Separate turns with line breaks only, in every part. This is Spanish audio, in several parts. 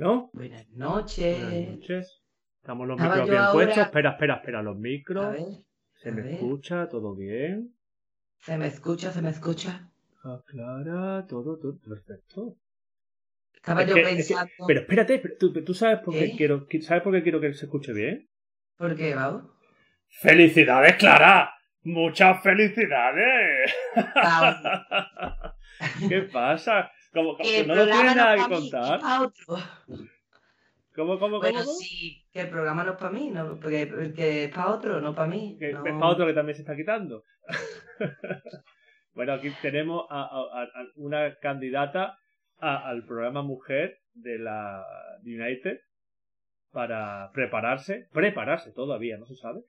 Bueno,
Buenas noches.
buenas noches. Estamos los
Estaba
micros bien
ahora-
puestos. Espera, espera, espera. Los
A
micros.
ver,
Se
a
me
ver.
escucha, todo bien.
se me escucha, se me escucha.
Clara, todo, todo perfecto.
Estaba
Es
yo
que- es que-
pensando.
pero espérate, pero ¿tú, tú sabes por qué quiero, ¿sabes por qué quiero que se escuche bien?
¿Por qué, Bau?
¡Felicidades, Clara! ¡Muchas felicidades! ¿Qué pasa? Como, como que
el
no lo
programa
tienes
no
nada que contar. ¿Cómo, cómo,
Bueno,
cómo?
sí, que el programa no es para mí, no, porque, porque es para otro, no para mí.
Que
no.
es para otro que también se está quitando. bueno, aquí tenemos a, a- a- una candidata al programa Mujer de la United para prepararse, prepararse todavía, no se sabe,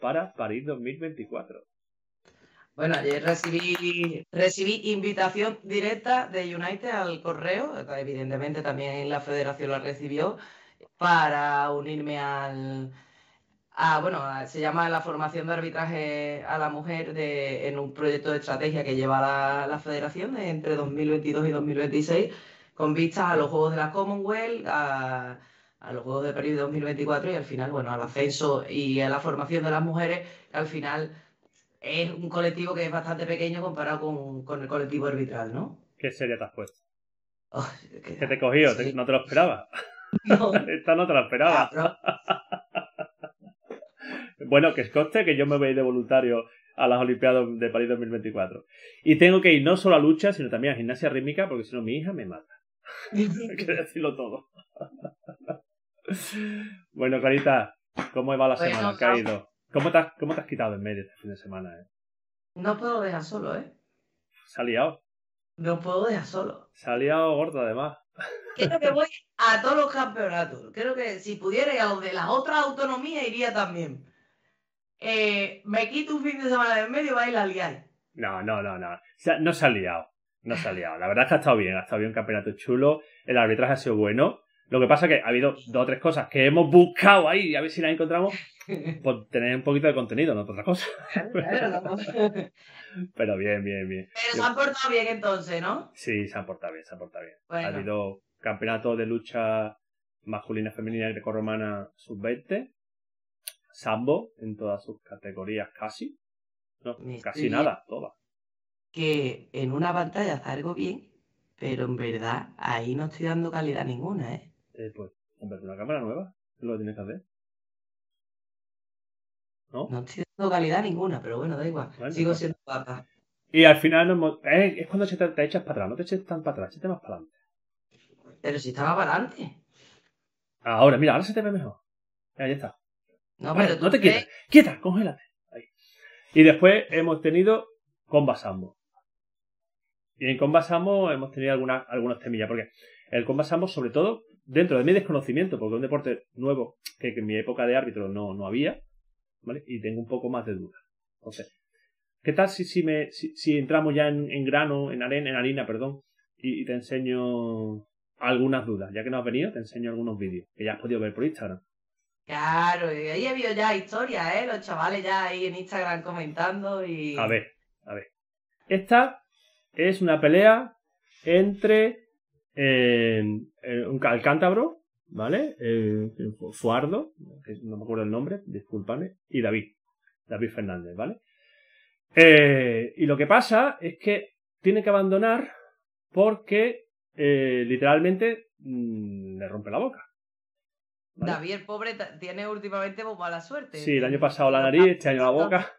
para París 2024.
Bueno, ayer recibí, invitación directa de United al correo, evidentemente también la federación la recibió, para unirme al, a, bueno, se llama la formación de arbitraje a la mujer de, en un proyecto de estrategia que lleva la, la federación de entre 2022 y 2026, con vistas a los Juegos de la Commonwealth, a, a los Juegos de París 2024 y al final, bueno, al ascenso y a la formación de las mujeres, al final es un colectivo que es bastante pequeño comparado con, con el colectivo arbitral, ¿no?
¿Qué serie te has puesto?
Oh, que-
¿Qué te he cogido? ¿Te-
sí.
¿No te lo esperaba?
No,
Esta no te la esperaba.
cabrón.
Bueno, que es conste que yo me voy a ir de voluntario a las Olimpiadas de París 2024. Y tengo que ir no solo a lucha, sino también a gimnasia rítmica, porque si no mi hija me mata. Hay que decirlo todo. bueno, Clarita, ¿cómo va la
Bueno,
semana? ¿Qué ha ido? ¿Cómo te, has, ¿Cómo te has quitado en medio este fin de semana? Eh?
No puedo dejar solo, ¿eh?
Se ha liado.
No puedo dejar solo.
Se ha liado gordo, además.
Creo que voy a todos los campeonatos. Creo que si pudiera ir a los de las otras autonomías iría también. Eh, me quito un fin de semana de en medio y va a liar.
No, no, no, no. No se ha liado. No se ha liado. La verdad es que ha estado bien. Ha estado bien un campeonato chulo. El arbitraje ha sido bueno. Lo que pasa es que ha habido dos o tres cosas que hemos buscado ahí y a ver si las encontramos por tener un poquito de contenido, no por otra cosa.
Pero
Pero bien, bien, bien.
se han portado bien entonces, ¿no?
Sí, se han portado bien, se han portado bien. Ha habido campeonato de lucha masculina, femenina y grecorromana sub-20. Sambo en todas sus categorías casi. No,
Me
casi nada, todas.
que en una pantalla salgo bien, pero en verdad ahí no estoy dando calidad ninguna, ¿eh?
Eh, pues, comprate una cámara nueva. Es lo que tienes que hacer. ¿No?
No estoy dando calidad ninguna, pero bueno, da igual.
Bueno,
Sigo siendo guapa.
Y al final nos eh, es cuando te, te echas para atrás. No te eches tan para atrás, échate más para adelante.
Pero si estaba para adelante.
Ahora, mira, ahora se te ve mejor. Ya está.
No,
Vale,
pero
no te quietas. Quieta, congélate. Ahí. Y después hemos tenido Comba Sambo. Y en Comba Sambo hemos tenido algunas, algunas temillas. Porque el Comba Sambo, sobre todo, dentro de mi desconocimiento, porque es un deporte nuevo que, que en mi época de árbitro no, no había, ¿vale? Y tengo un poco más de dudas. Entonces, ¿qué tal si, si, me, si, si entramos ya en, en grano, en arena, en harina, perdón, y, y te enseño algunas dudas? Ya que no has venido, te enseño algunos vídeos que ya has podido ver por Instagram.
Claro, y ahí he habido ya historias, ¿eh? Los chavales ya ahí en Instagram comentando y...
A ver, a ver. Esta es una pelea entre eh, un cal- cántabro, ¿vale? Eh, Fuardo, que no me acuerdo el nombre, discúlpame, y David, David Fernández, ¿vale? Eh, y lo que pasa es que tiene que abandonar porque eh, literalmente mm, le rompe la boca. ¿vale?
David, el pobre, tiene últimamente mala suerte.
Sí, el año pasado la nariz, este año la boca.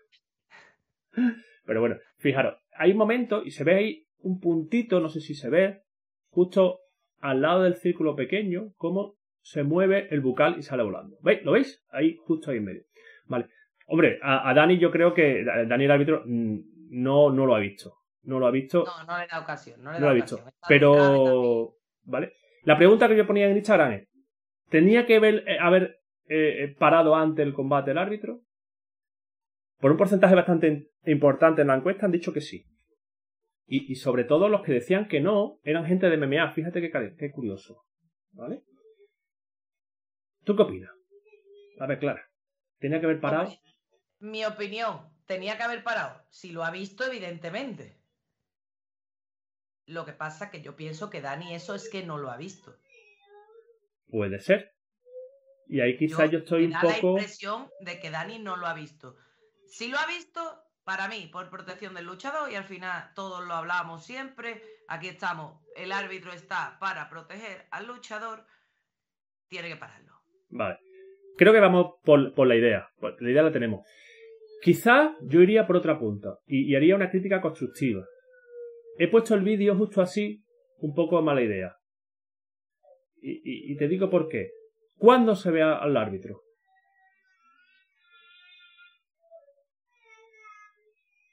Pero bueno, fijaros, hay un momento y se ve ahí un puntito, no sé si se ve, justo al lado del círculo pequeño, cómo se mueve el bucal y sale volando. ¿Veis? ¿Lo veis? Ahí, justo ahí en medio. Vale. Hombre, a, a Dani yo creo que Dani el árbitro mm, no, no lo ha visto. no lo ha visto.
No, no le da ocasión. No, le
no
da
lo ha visto. Pero, ¿vale? La pregunta que yo ponía en Instagram es, ¿tenía que ver- eh, haber eh, parado antes el combate el árbitro? Por un porcentaje bastante importante en la encuesta han dicho que sí. Y, y sobre todo los que decían que no eran gente de MMA. Fíjate qué, qué curioso. ¿Vale? ¿Tú qué opinas? A ver, Clara. ¿Tenía que haber parado?
Mi opinión, tenía que haber parado. Si lo ha visto, evidentemente. Lo que pasa que yo pienso que Dani eso es que no lo ha visto.
Puede ser. Y ahí quizá yo, estoy
me
un
da la
poco...
impresión de que Dani no lo ha visto. Si lo ha visto, para mí, por protección del luchador, y al final todos lo hablamos siempre, aquí estamos, el árbitro está para proteger al luchador, tiene que pararlo.
Vale. Creo que vamos por, por la idea. La idea la tenemos. Quizá yo iría por otra punta y, haría una crítica constructiva. He puesto el vídeo justo así, un poco a mala idea. Y, y- y te digo por qué. ¿Cuándo se ve al árbitro?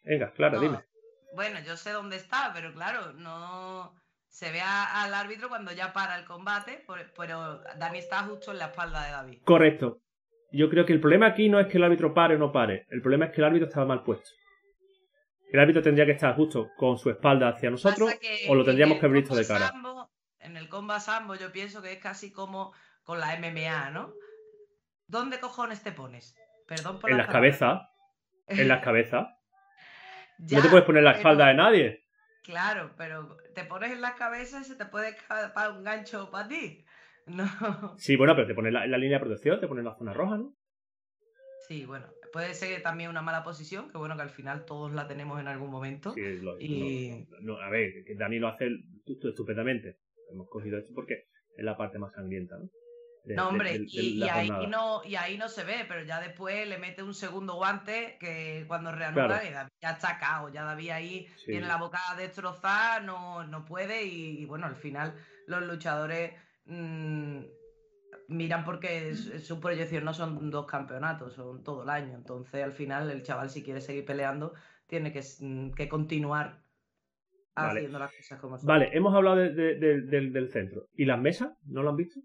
Venga, claro,
No,
dime.
Bueno, yo sé dónde está, pero claro, no se ve a- al árbitro cuando ya para el combate, pero Dani está justo en la espalda de David.
Correcto. Yo creo que el problema aquí no es que el árbitro pare o no pare. El problema es que el árbitro estaba mal puesto. El árbitro tendría que estar justo con su espalda hacia nosotros
que
o lo
en
tendríamos que haber visto de cara.
sambo- en el combo sambo yo pienso que es casi como con la MMA, ¿no? ¿Dónde cojones te pones? Perdón por
En
las
cabezas. En las cabezas.
Ya,
no te puedes poner la
pero-
espalda de nadie.
Claro, pero te pones en la cabeza y se te puede escapar un gancho para ti. No.
Sí, bueno, pero te pones la, en la línea de protección, te pones la zona roja, ¿no?
Sí, bueno, puede ser también una mala posición, que bueno, que al final todos la tenemos en algún momento.
Sí, lo-
Y-
no, no, a ver, Dani lo hace tu- tu- estupendamente. Hemos cogido esto porque es la parte más sangrienta, ¿no?
No, hombre,
de- de
y, ahí no, y ahí no se ve, pero ya después le mete un segundo guante que cuando reanuda
Claro.
ya está cao, ya David ahí
Sí.
tiene la boca destrozada, no, no puede y, y bueno, al final los luchadores mm, miran porque su, su proyección no son dos campeonatos, son todo el año, entonces al final el chaval si quiere seguir peleando tiene que, s- que continuar
Vale.
haciendo las cosas como son.
Vale, hemos hablado de- de- de- del, del centro. ¿Y las mesas? ¿No lo han visto?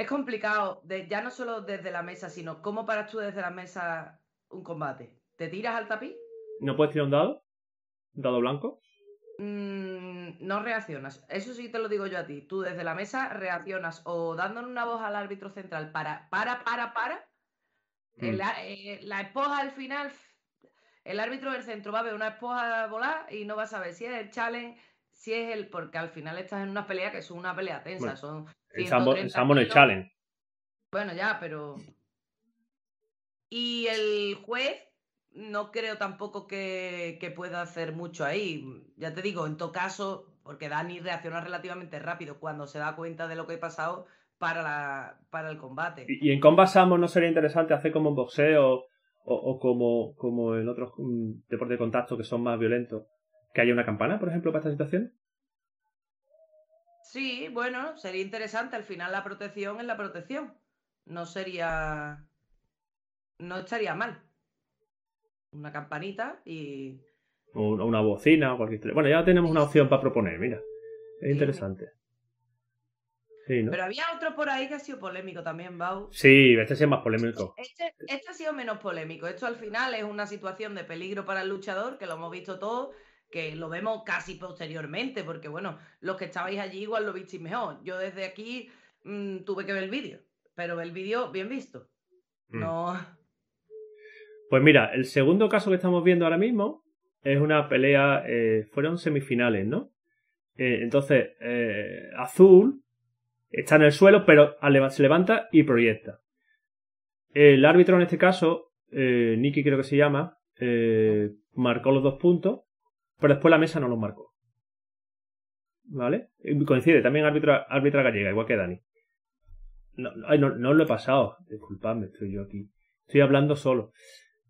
Es complicado, de, ya no solo desde la mesa, sino cómo paras tú desde la mesa un combate. ¿Te tiras al tapiz?
¿No puedes tirar un dado? ¿Un dado blanco?
Mm, no reaccionas. Eso sí te lo digo yo a ti. Tú desde la mesa reaccionas o dándole una voz al árbitro central para, para, para, para.
Mm.
a- eh, la esposa al final, el árbitro del centro va a ver una esposa volar y no va a saber si es el challenge, si es el. Porque al final estás en una pelea que es una pelea tensa.
Bueno,
son
El Sambo,
130
el challenge.
Bueno, ya, pero. Y el juez no creo tampoco que, que pueda hacer mucho ahí. Ya te digo, en todo caso, porque Dani reacciona relativamente rápido cuando se da cuenta de lo que ha pasado para, la, para el combate.
¿Y, y en Combat Sambo no sería interesante hacer como en boxeo o, o como, como en otros mm, deportes de contacto que son más violentos? ¿Que haya una campana, por ejemplo, para esta situación?
Sí, bueno, sería interesante. Al final la protección es la protección. No sería. No estaría mal. Una campanita y.
O una- bocina o cualquier. Bueno, ya tenemos una opción para proponer, mira. Es
Sí.
interesante. Sí, ¿no?
Pero había otro por ahí que ha sido polémico también, Bau.
Sí, este sí es más polémico.
Este, este ha sido menos polémico. Esto al final es una situación de peligro para el luchador, que lo hemos visto todos, que lo vemos casi posteriormente, porque bueno, los que estabais allí igual lo visteis mejor. Yo desde aquí mm, tuve que ver el vídeo, pero el vídeo bien visto.
Mm.
No.
Pues mira, el segundo caso que estamos viendo ahora mismo es una pelea, eh, fueron semifinales, ¿no? Eh, entonces, eh, Azul está en el suelo, pero se levanta y proyecta. El árbitro en este caso, Nicky creo que se llama, marcó los dos puntos, pero después la mesa no los marcó. ¿Vale? Coincide, también árbitra, gallega, igual que Dani. No, no, lo he pasado, disculpadme, estoy yo aquí. Estoy hablando solo.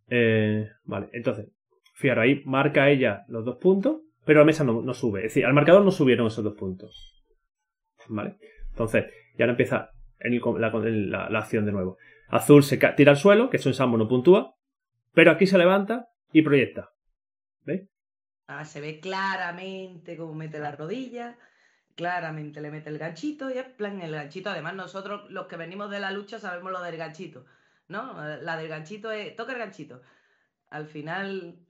Eh, vale, entonces, fijaros, ahí marca ella los dos puntos, pero la mesa no, sube. Es decir, al marcador no subieron esos dos puntos. ¿Vale? Entonces, ya no empieza la, la- acción de nuevo. Azul se tira al suelo, que eso en Sambo no puntúa, pero aquí se levanta y proyecta. ¿Veis?
Ah, se ve claramente cómo mete la rodilla, claramente le mete el ganchito y es plan el ganchito. Además, nosotros los que venimos de la lucha sabemos lo del ganchito, ¿no? La del ganchito es, toca el ganchito. Al final,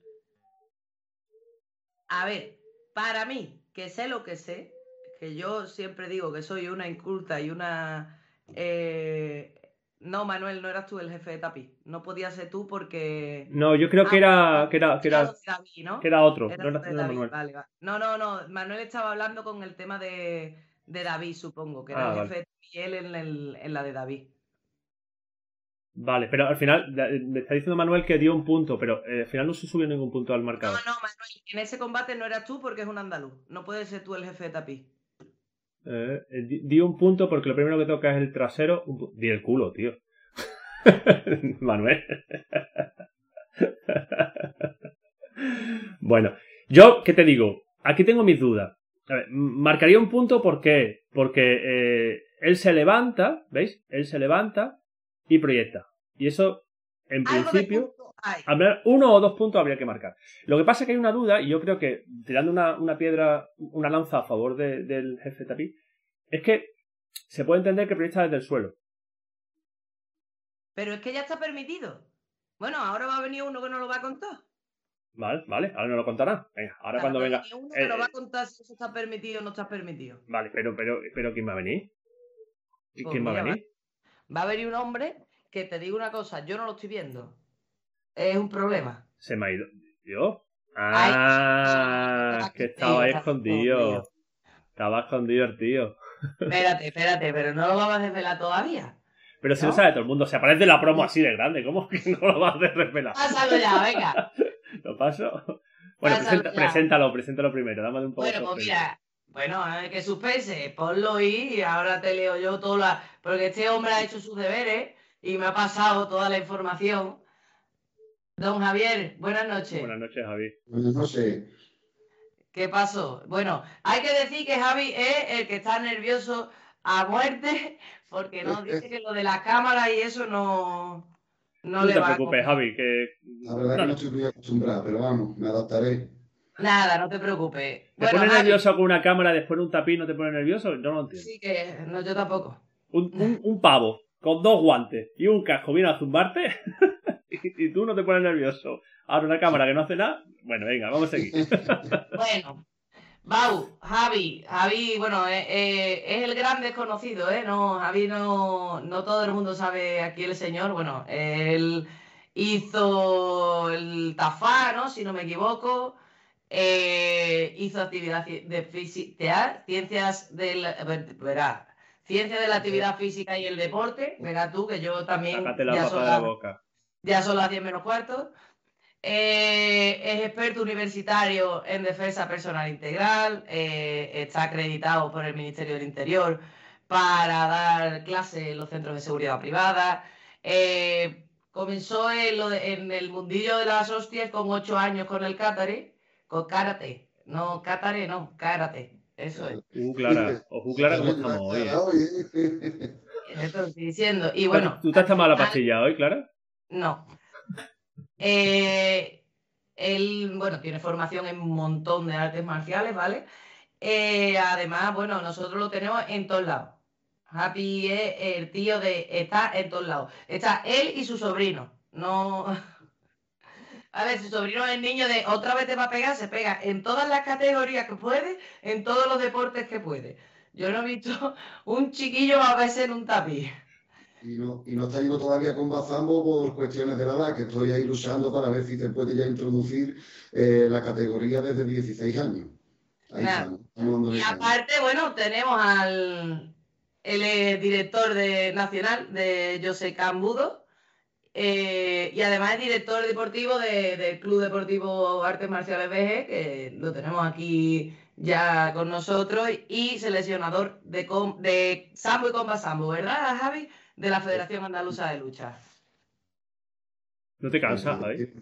a ver, para mí, que sé lo que sé, que yo siempre digo que soy una inculta y una... Eh, no, Manuel, no eras tú el jefe de Tapi. No podía ser tú porque.
No, yo creo que era. Que era, que era,
¿no?
que era otro.
no, no, no, no. Manuel estaba hablando con el tema de, de David, supongo, que era ah, el jefe de y él en, el, en la de David.
Vale, pero al final me está diciendo Manuel que dio un punto, pero eh, al final no se subió ningún punto al marcador.
No, no, Manuel, en ese combate no eras tú porque es un andaluz. No puedes ser tú el jefe de Tapi.
Eh, eh di un punto porque lo primero que toca es el trasero. Di el culo, tío. Manuel. bueno, yo, ¿qué te digo? Aquí tengo mis dudas. marcaría un punto ¿por qué? porque eh, él se levanta, ¿veis? Él se levanta y proyecta. Y eso, en principio, uno o dos puntos habría que marcar. Lo que pasa es que hay una duda, y yo creo que tirando una, piedra, una lanza a favor del jefe Tapi, es que se puede entender que proyecta desde el suelo.
Pero es que ya está permitido. Bueno, ahora va a venir uno que no lo va a contar.
Vale, vale, ahora no lo contará. ahora cuando venga.
Uno que lo va a eh, contar si eso está permitido o no está permitido.
Vale, pero, pero, pero ¿quién va a venir? Pues ¿Quién va a venir?
Va, a venir un hombre que te digo una cosa, yo no lo estoy viendo. Es un problema.
Se me ha ido. ¿Yo? Ah, que estaba ahí escondido. Estaba escondido el tío.
Espérate, espérate, pero no lo vamos a desvelar todavía.
Pero si ¿No? lo sabe todo el mundo, se aparece la promo así de grande, ¿cómo que no lo vas a desvelar?
Pásalo ya, venga.
¿Lo paso? Bueno, preséntalo, preséntalo primero, dame un poco
Bueno, pues mira, bueno, que suspense, ponlo ahí y ahora te leo yo toda la... Porque este hombre ha hecho sus deberes y me ha pasado toda la información. Don Javier, buenas noches.
Buenas noches, Javi.
Buenas noches.
¿Qué pasó? Bueno, hay que decir que Javi es el que está nervioso a muerte porque no dice que lo de la cámara y eso no, no,
le te preocupes, Javi, que...
La verdad que no estoy muy acostumbrado, pero vamos, me adaptaré.
Nada, no te preocupes.
¿Te pone nervioso con una cámara después de un tapiz? ¿No te pone nervioso? Yo no lo entiendo.
Sí, que no, yo tampoco.
Un, un, pavo con dos guantes y un casco viene a zumbarte y, tú no te pones nervioso. Ahora una cámara que no hace nada. Bueno, venga, vamos a seguir.
bueno, Bau, Javi, Javi, bueno, eh, eh, es el gran desconocido, ¿eh? No, Javi no, no todo el mundo sabe aquí el señor, bueno, él hizo el TAFA, ¿no? Si no me equivoco, eh, hizo actividad de física, ciencias del, verá, ciencia de la actividad física y el deporte, verá tú que yo también
ya, son la,
ya son las 10 menos cuartos. Eh, es experto universitario en defensa personal integral, eh, está acreditado por el Ministerio del Interior para dar clases en los centros de seguridad privada. Eh, comenzó en, el mundillo de las hostias con ocho años con el Katare, con karate. No, Katare, no, karate. Eso es.
Uh, Clara, ojo, Clara, ¿cómo estamos hoy?
estoy diciendo. Y bueno.
¿Tú te has tomado la pastilla hoy, Clara?
No. Eh, él, bueno, tiene formación en un montón de artes marciales, ¿vale? Eh, además, bueno, nosotros lo tenemos en todos lados. Happy es el tío de. Está en todos lados. Está él y su sobrino. No. A ver, su sobrino es el niño de otra vez te va a pegar, se pega en todas las categorías que puede, en todos los deportes que puede. Yo no he visto un chiquillo a veces en un tapiz.
Y no, y no está yendo todavía con Bazambo por cuestiones de la edad, que estoy ahí luchando para ver si se puede ya introducir eh, la categoría desde 16 años.
y aparte, bueno, tenemos al el director de, nacional de José Cambudo eh, y además es director deportivo del Club Deportivo Artes Marciales BG, que lo tenemos aquí ya con nosotros, y seleccionador de, de Sambo y Comba Sambo, ¿verdad, Javi? De la Federación Andaluza de Lucha.
¿No te cansa, Javi?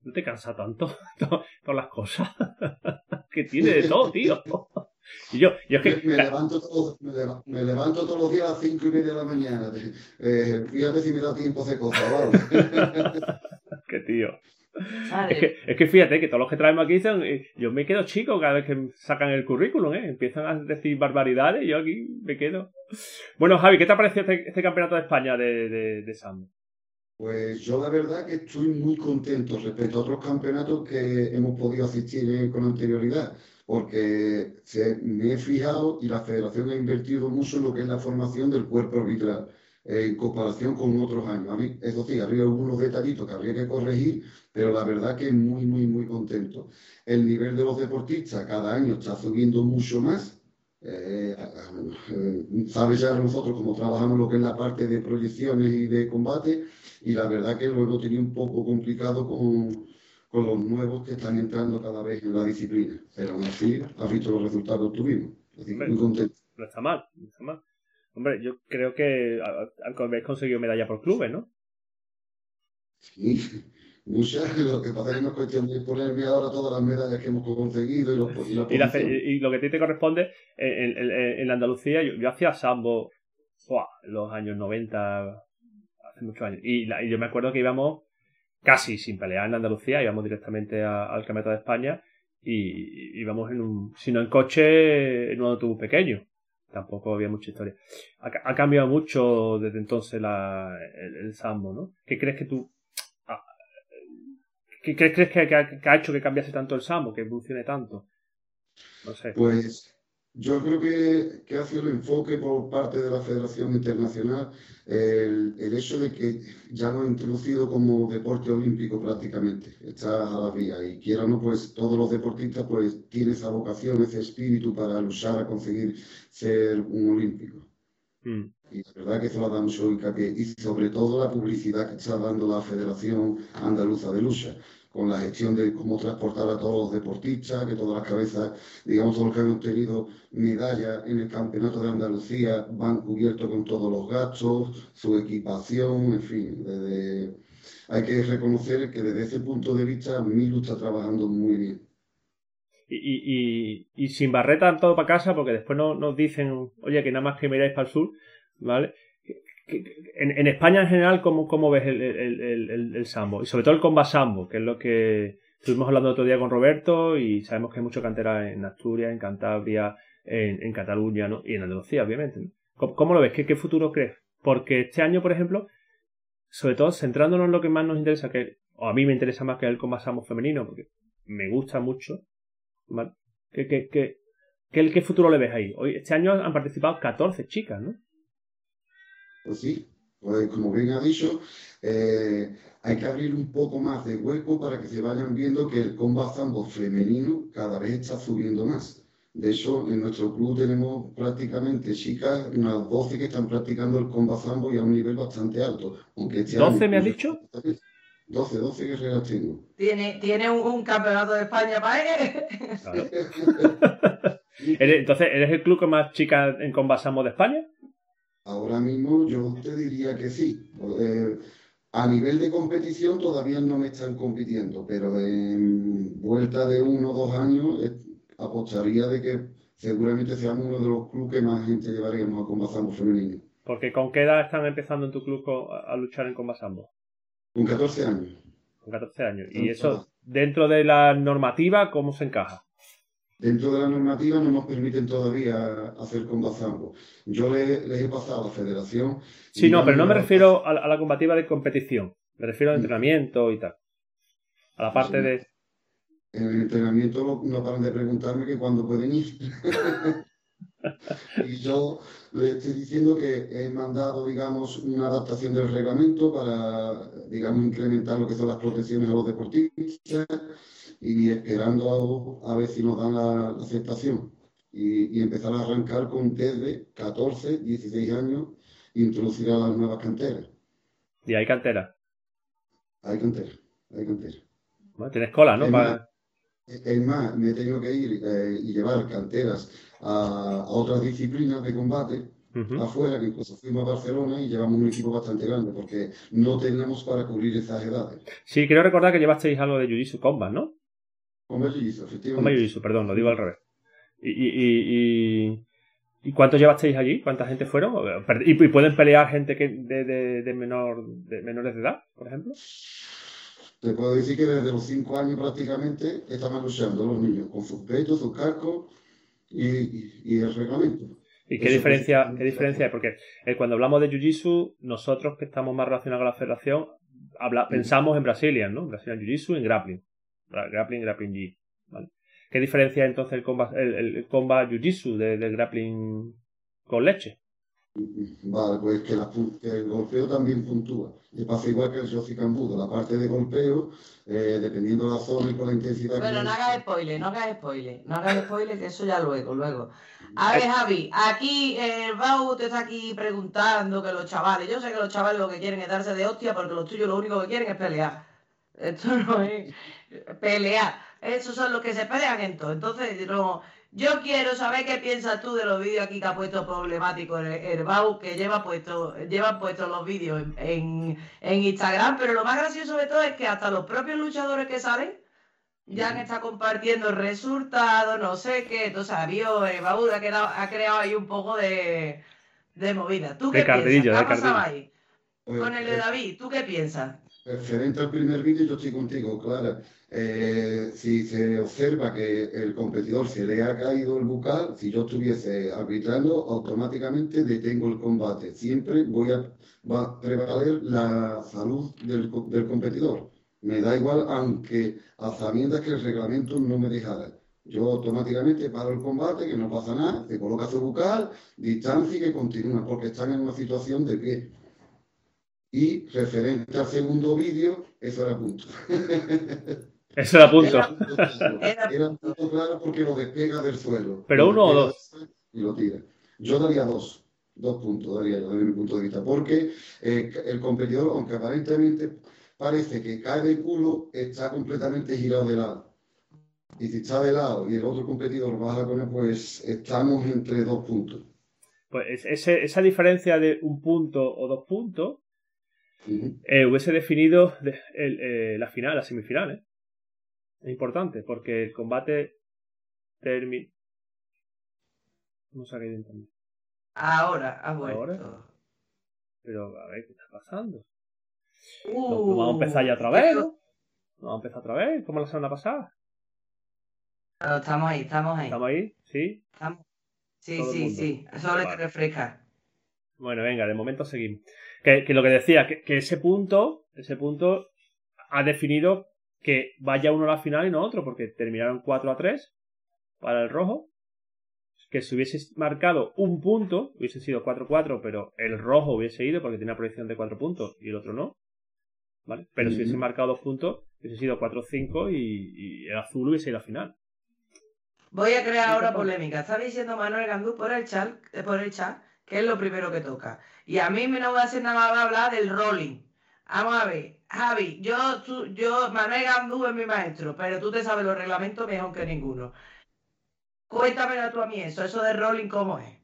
¿No te cansa tanto todas las cosas? que tiene de todo, tío. Y yo, yo es que.
Me, levanto todo, me, levanto todos los días a las cinco y media de la mañana. Eh, fíjate si me da tiempo de cosas, ¿vale?
Qué tío. Es que, es que fíjate que todos los que traemos aquí dicen, eh, yo me quedo chico cada vez que sacan el currículum, ¿eh? Empiezan a decir barbaridades y yo aquí me quedo. Bueno, Javi, ¿qué te ha parecido este, este campeonato de España de, de, de Sambo?
Pues yo la verdad que estoy muy contento respecto a otros campeonatos que hemos podido asistir con anterioridad, porque me he fijado y la federación ha invertido mucho en lo que es la formación del cuerpo arbitral en comparación con otros años. eso sí, habría algunos detallitos que habría que corregir, pero la verdad que muy, muy, muy contento. El nivel de los deportistas cada año está subiendo mucho más. Eh, eh, sabes ya nosotros cómo trabajamos lo que es la parte de proyecciones y de combate, y la verdad que lo hemos tenido un poco complicado con, con los nuevos que están entrando cada vez en la disciplina. Pero aún así, has visto los resultados que tuvimos. Así muy contento.
No está mal, no está mal. Hombre, yo creo que habéis conseguido medalla por clubes, ¿no?
Sí, muchas. Lo que pasa es que no es cuestión de ponerme ahora todas las medallas que hemos conseguido y, los,
y, y, lo que a ti te corresponde, en, en, en Andalucía, yo, hacía sambo en los años 90, hace muchos años. Y, yo me acuerdo que íbamos casi sin pelear en Andalucía, íbamos directamente al Campeonato de España y íbamos en un, si no en coche, en un autobús pequeño tampoco había mucha historia. Ha, cambiado mucho desde entonces la, el, sambo, ¿no? ¿Qué crees que tú... ¿Qué crees, crees que, ha, hecho que cambiase tanto el sambo, que evolucione tanto? No sé.
Pues yo creo que, ha sido el enfoque por parte de la Federación Internacional el, el, hecho de que ya lo ha introducido como deporte olímpico prácticamente, está a la vía y quiera o no, pues todos los deportistas pues tienen esa vocación, ese espíritu para luchar a conseguir ser un olímpico. Mm. Y la verdad que eso lo da mucho hincapié y sobre todo la publicidad que está dando la Federación Andaluza de Lucha con la gestión de cómo transportar a todos los deportistas, que todas las cabezas, digamos, todos los que han obtenido medallas en el Campeonato de Andalucía van cubiertos con todos los gastos, su equipación, en fin. Desde... Hay que reconocer que desde ese punto de vista Milu está trabajando muy bien.
Y, y, y, sin barreta todo para casa, porque después no, nos dicen, oye, que nada más que miráis para el sur, ¿vale? en, España en general, ¿cómo, cómo ves el, el, el, sambo? Y sobre todo el comba sambo, que es lo que estuvimos hablando otro día con Roberto y sabemos que hay mucho cantera en Asturias, en Cantabria, en, Cataluña ¿no? y en Andalucía, obviamente. ¿Cómo, lo ves? ¿Qué, ¿Qué, futuro crees? Porque este año, por ejemplo, sobre todo centrándonos en lo que más nos interesa, que o a mí me interesa más que el comba sambo femenino, porque me gusta mucho. ¿Qué, qué, qué, qué, futuro le ves ahí? Hoy, este año han participado 14 chicas, ¿no?
Pues sí, pues como bien ha dicho, eh, hay que abrir un poco más de hueco para que se vayan viendo que el combat zambo femenino cada vez está subiendo más. De hecho, en nuestro club tenemos prácticamente chicas, unas 12 que están practicando el combat zambo y a un nivel bastante alto. Aunque
¿12 este me has dicho?
12, 12 guerreras tengo.
Tiene, tiene un, campeonato de España para él.
Entonces, ¿eres el club con más chicas en combat sambo de España?
Ahora mismo yo te diría que sí. Eh, a nivel de competición todavía no me están compitiendo, pero en vuelta de uno o dos años eh, apostaría de que seguramente seamos uno de los clubes que más gente llevaríamos a Combasambo femenino.
Porque ¿con qué edad están empezando en tu club a luchar en Combasambo?
Con 14 años.
Con 14 años. ¿Y eso, dentro de la normativa, cómo se encaja?
Dentro de la normativa no nos permiten todavía hacer combazambo. Yo les, he pasado a la federación.
Sí, no, pero no me refiero a la, combativa de competición. Me refiero al entrenamiento y tal. A la parte de.
En el entrenamiento no paran de preguntarme que cuándo pueden ir. y yo les estoy diciendo que he mandado, digamos, una adaptación del reglamento para, digamos, incrementar lo que son las protecciones a los deportistas y esperando a, ver si nos dan la, aceptación y, empezar a arrancar con desde 14, 16 años, introducir a las nuevas canteras.
¿Y hay cantera?
Hay cantera, hay cantera.
tienes cola, ¿no?
Es, más, me he tenido que ir eh, y llevar canteras a, otras disciplinas de combate afuera, que incluso fuimos a Barcelona y llevamos un equipo bastante grande porque no tenemos para cubrir esas edades.
Sí, quiero recordar que llevasteis algo de Jiu-Jitsu Combat, ¿no?
efectivamente.
perdón, lo digo al revés. Y, y, y, cuántos llevasteis allí? ¿Cuánta gente fueron? ¿Y, pueden pelear gente que de, de, menor, de menores de edad, por ejemplo?
Te puedo decir que desde los cinco años prácticamente estaban luchando los niños con sus pechos, sus cascos y, el reglamento.
¿Y qué diferencia, qué diferencia hay? Porque eh, cuando hablamos de Jiu-Jitsu, nosotros que estamos más relacionados con la federación, habla, pensamos en Brazilian, ¿no? Brazilian Jiu-Jitsu y en Grappling. Grappling, Grappling G. ¿vale? ¿Qué diferencia entonces el combat, el, el combat Jiu-Jitsu del Grappling con leche?
Vale, pues que, el golpeo también puntúa. Y pasa igual que el Cambudo, la parte de golpeo, eh, dependiendo de la zona y con la intensidad.
Pero no hagas spoiler, no hagas spoiler, no hagas spoiler, que eso ya luego, luego. A ver, Javi, aquí el Bau te está aquí preguntando que los chavales, yo sé que los chavales lo que quieren es darse de hostia porque los tuyos lo único que quieren es pelear. Esto no es pelear. Esos son los que se pelean en todo. Entonces, no, yo quiero saber qué piensas tú de los vídeos aquí que ha puesto problemático el, el Bau, que lleva puesto, llevan puestos los vídeos en, Instagram, pero lo más gracioso de todo es que hasta los propios luchadores que salen ya han estado compartiendo resultados, no sé qué. Entonces, vio, el Bau ha, ha creado ahí un poco de, movida. ¿Tú qué piensas? ¿Qué ha pasado ahí? Con el de eh, David, ¿tú qué piensas?
Referente al primer vídeo, yo estoy contigo, Clara. Eh, si se observa que el competidor se le ha caído el bucal, si yo estuviese arbitrando, automáticamente detengo el combate. Siempre voy a, va a prevaler la salud del, del competidor. Me da igual, aunque a sabiendas que el reglamento no me dejara. Yo automáticamente paro el combate, que no pasa nada, se coloca su bucal, distancia y que continúa, porque están en una situación de pie. Y referente al segundo vídeo, eso era punto.
Eso era punto.
Era, punto claro porque lo despega del suelo.
¿Pero uno o dos?
Y lo tira. Yo daría dos. Dos puntos daría yo desde mi punto de vista. Porque eh, el competidor, aunque aparentemente parece que cae de culo, está completamente girado de lado. Y si está de lado y el otro competidor baja con él, pues estamos entre dos puntos.
Pues esa diferencia de un punto o dos puntos eh, hubiese definido eh, la final, la semifinal. ¿eh? Es importante porque el combate termina. No sé qué entender.
Ahora, ha vuelto. ¿Ahora?
Pero a ver, ¿qué está pasando? Uh, vamos a empezar ya otra vez, ¿no? Vamos a empezar otra vez, como la semana pasada.
estamos ahí, estamos ahí.
¿Estamos ahí? ¿Sí?
Sí, sí, sí. Solo te refresca.
Bueno, venga, de momento seguimos. Que, lo que decía, que, ese punto, ese punto ha definido que vaya uno a la final y no otro, porque terminaron 4 a 3 para el rojo. Que si hubiese marcado un punto, hubiese sido 4-4, pero el rojo hubiese ido porque tiene una proyección de 4 puntos y el otro no. ¿Vale? Pero si hubiese marcado dos puntos, hubiese sido 4-5 y, el azul hubiese ido a la final.
Voy a crear ahora polémica. Está diciendo Manuel Gandú por el chat, eh, por el chat es lo primero que toca. Y a mí me no voy a hacer nada más hablar del rolling. Vamos a ver, Javi, yo, yo, Manuel Gandú es mi maestro, pero tú te sabes los reglamentos mejor que ninguno. Cuéntame tú a mí eso, eso de rolling, ¿cómo es?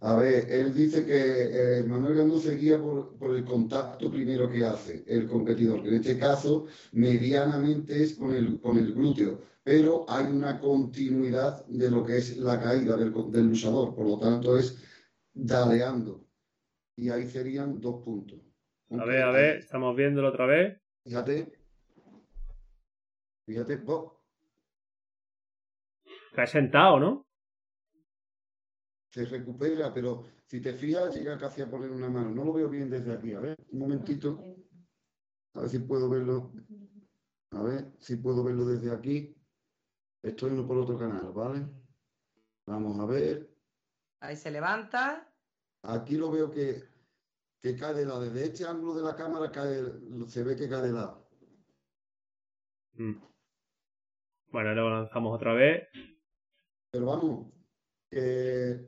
A ver, él dice que eh, Manuel Gandú se guía por, por, el contacto primero que hace el competidor, que en este caso medianamente es con el, con el glúteo pero hay una continuidad de lo que es la caída del, luchador, por lo tanto es daleando. Y ahí serían dos puntos.
a ver, a ver, estamos viéndolo otra vez.
Fíjate. Fíjate, vos.
Cae sentado, ¿no?
Se recupera, pero si te fijas, llega casi a poner una mano. No lo veo bien desde aquí. A ver, un momentito. A ver si puedo verlo. A ver si puedo verlo desde aquí. Estoy por otro canal, ¿vale? Vamos a ver.
Ahí se levanta.
Aquí lo veo que, que cae de lado. Desde este ángulo de la cámara cae, se ve que cae de lado.
Mm. Bueno, ahora lo lanzamos otra vez.
Pero vamos,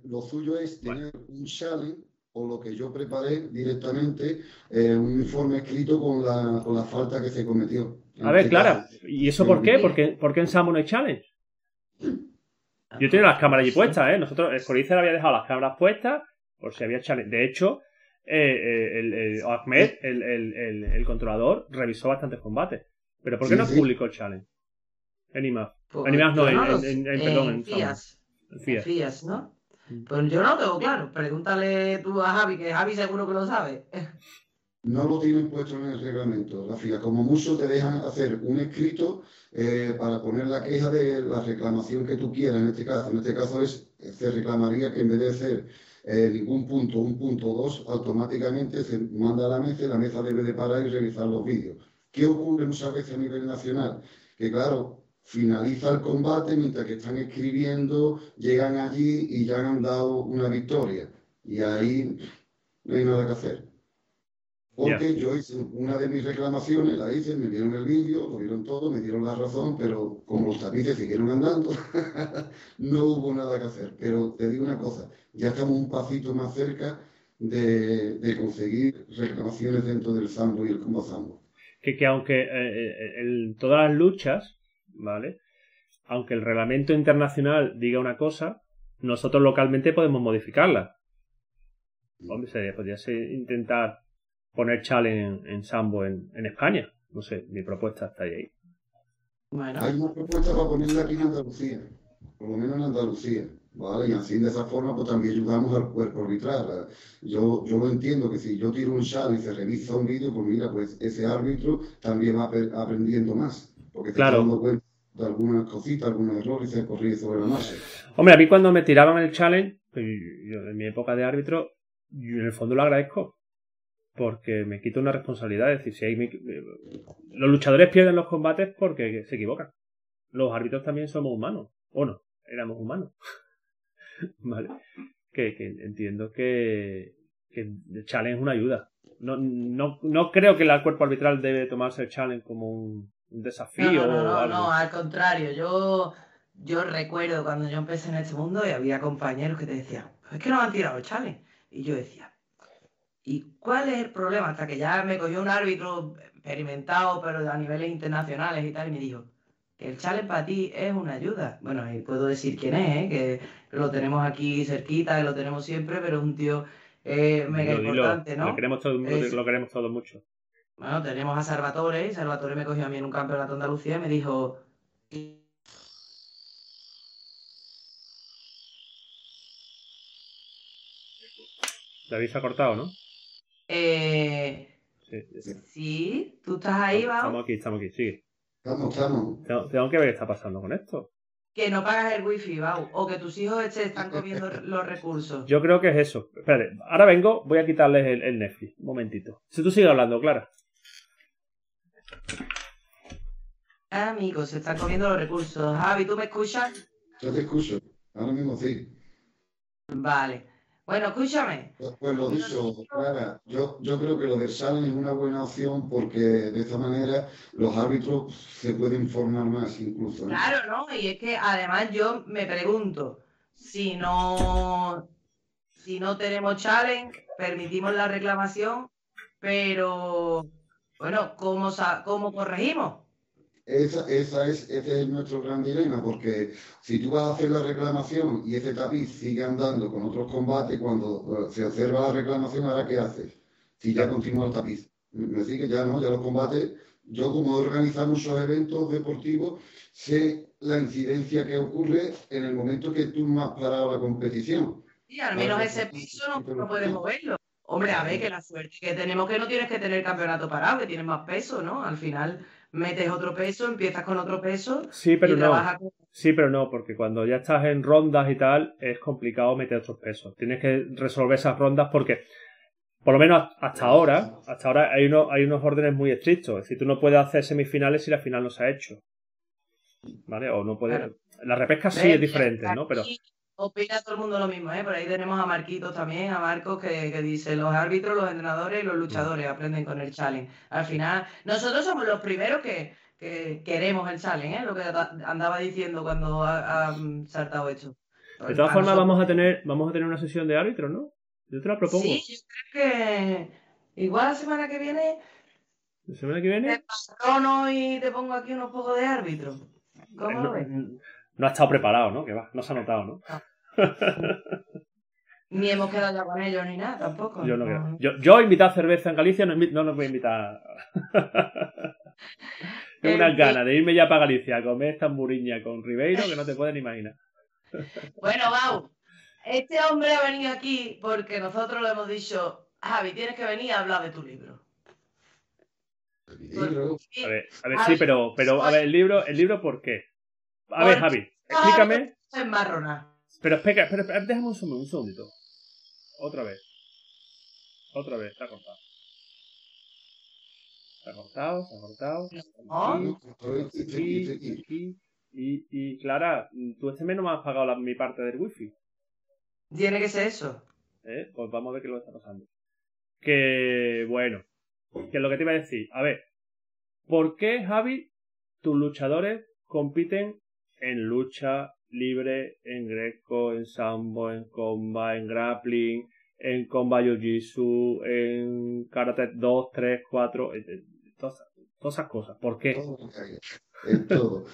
lo suyo es tener un challenge o lo que yo preparé directamente, eh, un informe escrito con la, con la falta que se cometió.
A ver, Clara, ¿y eso por qué? ¿Por qué, ¿Por qué en Samuel Challenge? Yo tengo las cámaras allí puestas, ¿eh? Nosotros, el había dejado las cámaras puestas por si había challenge. De hecho, eh, eh, el, Ahmed, el, controlador, revisó bastantes combates. ¿Pero por qué no publicó el challenge? En IMAF. en IMAF no, en, perdón, en
FIAS. En FIAS. ¿no? Mm. Pues yo no lo tengo claro. Pregúntale tú a Javi, que Javi seguro que lo sabe.
No lo tienen puesto en el reglamento. La como mucho, te dejan hacer un escrito eh, para poner la queja de la reclamación que tú quieras. En este caso, en este caso es, se reclamaría que en vez de hacer eh, ningún punto, un punto dos, automáticamente se manda a la mesa y la mesa debe de parar y revisar los vídeos. ¿Qué ocurre muchas veces a nivel nacional? Que claro, finaliza el combate mientras que están escribiendo, llegan allí y ya han dado una victoria. Y ahí no hay nada que hacer. Porque yo hice una de mis reclamaciones, la hice, me dieron el vídeo, lo vieron todo, me dieron la razón, pero como los tapices siguieron andando, no hubo nada que hacer. Pero te digo una cosa, ya estamos un pasito más cerca de, conseguir reclamaciones dentro del Sambo y el Combo Sambo.
Que, que aunque eh, eh, en todas las luchas, ¿vale? Aunque el reglamento internacional diga una cosa, nosotros localmente podemos modificarla. Hombre, sería, podría intentar poner challenge en, Sambo en, España. No sé, mi propuesta está ahí.
Hay una propuesta para ponerla aquí en Andalucía, por lo menos en Andalucía. ¿vale? Y así de esa forma pues también ayudamos al cuerpo arbitral. Yo, yo lo entiendo que si yo tiro un challenge y se revisa un vídeo, pues mira, pues ese árbitro también va aprendiendo más. Porque está dando cuenta de algunas cositas, algunos errores y se corrige sobre la marcha.
Hombre, a mí cuando me tiraban el challenge, pues, yo, en mi época de árbitro, yo en el fondo lo agradezco porque me quito una responsabilidad. Es decir, si hay, eh, los luchadores pierden los combates porque se equivocan. Los árbitros también somos humanos. O no, éramos humanos. vale. Que, entiendo que, que, el challenge es una ayuda. No, no, no creo que el cuerpo arbitral debe tomarse el challenge como un, desafío.
No, no, no, al contrario. Yo, yo recuerdo cuando yo empecé en este mundo y había compañeros que te decían, es que no me han tirado el challenge. Y yo decía, ¿Y cuál es el problema? Hasta que ya me cogió un árbitro experimentado, pero a niveles internacionales y tal, y me dijo, que el challenge para ti es una ayuda. Bueno, y puedo decir quién es, ¿eh? que lo tenemos aquí cerquita, que lo tenemos siempre, pero es un tío eh, mega importante, ¿no?
Lo queremos, lo queremos todo mucho.
Bueno, tenemos a Salvatore, y Salvatore me cogió a mí en un campeonato de Andalucía y me dijo...
David se ha cortado, ¿no?
Eh, sí, tú estás ahí, vamos.
Estamos aquí, estamos aquí, sigue.
Estamos, estamos.
Tengo, que ver qué está pasando con esto.
Que no pagas el wifi, Bau, o que tus hijos se están comiendo los recursos.
Yo creo que es eso. Espérate, ahora vengo, voy a quitarles el, Netflix. Un momentito. Si tú sigues hablando, Clara.
Amigos, se están comiendo los recursos. Javi, ¿tú me escuchas?
Yo te escucho. Ahora mismo sí.
Vale. Bueno, escúchame.
Pues lo dicho, Clara, yo, yo creo que lo de Salen es una buena opción porque de esta manera los árbitros se pueden formar más incluso.
Claro, ¿no? Y es que además yo me pregunto, si no, si no tenemos challenge, permitimos la reclamación, pero bueno, ¿cómo, cómo corregimos?
Esa, esa es, ese es nuestro gran dilema, porque si tú vas a hacer la reclamación y ese tapiz sigue andando con otros combates, cuando eh, se observa la reclamación, ¿ahora qué haces? Si ya continúa el tapiz. Me sigue ya, ¿no? Ya los combates, yo como he organizado muchos eventos deportivos, sé la incidencia que ocurre en el momento que tú no has parado la competición.
Y al menos ese piso no, no puedes moverlo. Hombre, a ver, que la suerte que tenemos que no tienes que tener campeonato parado, que tienes más peso, ¿no? Al final metes otro peso, empiezas con otro peso.
Sí, pero no. Sí, pero no, porque cuando ya estás en rondas y tal, es complicado meter otros pesos. Tienes que resolver esas rondas porque, por lo menos hasta ahora, hasta ahora hay, uno, hay unos órdenes muy estrictos. Es decir, tú no puedes hacer semifinales si la final no se ha hecho. ¿Vale? O no puedes. La repesca sí es diferente, ¿no? Pero
opina todo el mundo lo mismo, ¿eh? Por ahí tenemos a Marquitos también, a Marcos, que, que, dice, los árbitros, los entrenadores y los luchadores aprenden con el challenge. Al final, nosotros somos los primeros que, queremos el challenge, ¿eh? Lo que andaba diciendo cuando ha, saltado esto.
De todas formas, vamos a tener vamos a tener una sesión de árbitros, ¿no? Yo te la propongo.
Sí, yo creo que igual la semana que viene...
¿La semana que viene?
Te patrono y te pongo aquí unos pocos de árbitros. ¿Cómo lo ves?
No ha estado preparado, ¿no? Que va, no se ha notado, ¿no?
ni hemos quedado ya con ellos ni nada, tampoco.
Yo no, creo. Yo, yo invitar cerveza en Galicia no, no nos voy a invitar. Tengo unas ganas de irme ya para Galicia a comer esta muriña con Ribeiro que no te pueden imaginar.
bueno, Bau, este hombre ha venido aquí porque nosotros le hemos dicho, Javi, tienes que venir a hablar de tu libro.
A ver, a ver, sí, pero, pero, a ver, el libro, el libro, ¿por qué? A ver, Javi, explícame.
Es marrona.
Pero espera, espera, espera, déjame un segundo, un segundito. Otra vez. Otra vez, está cortado. Está cortado, está cortado. Aquí, aquí, aquí. Y, y Clara, tú este mes no me has pagado la- mi parte del wifi.
Tiene que ser eso.
¿eh? Pues vamos a ver qué lo está pasando. Que, bueno, que es lo que te iba a decir. A ver, ¿por qué, Javi, tus luchadores compiten en lucha libre, en greco, en sambo, en comba, en grappling, en comba jiu-jitsu, en karate 2, 3, 4, eh, eh, todas, todas esas cosas? ¿Por qué?
En todo.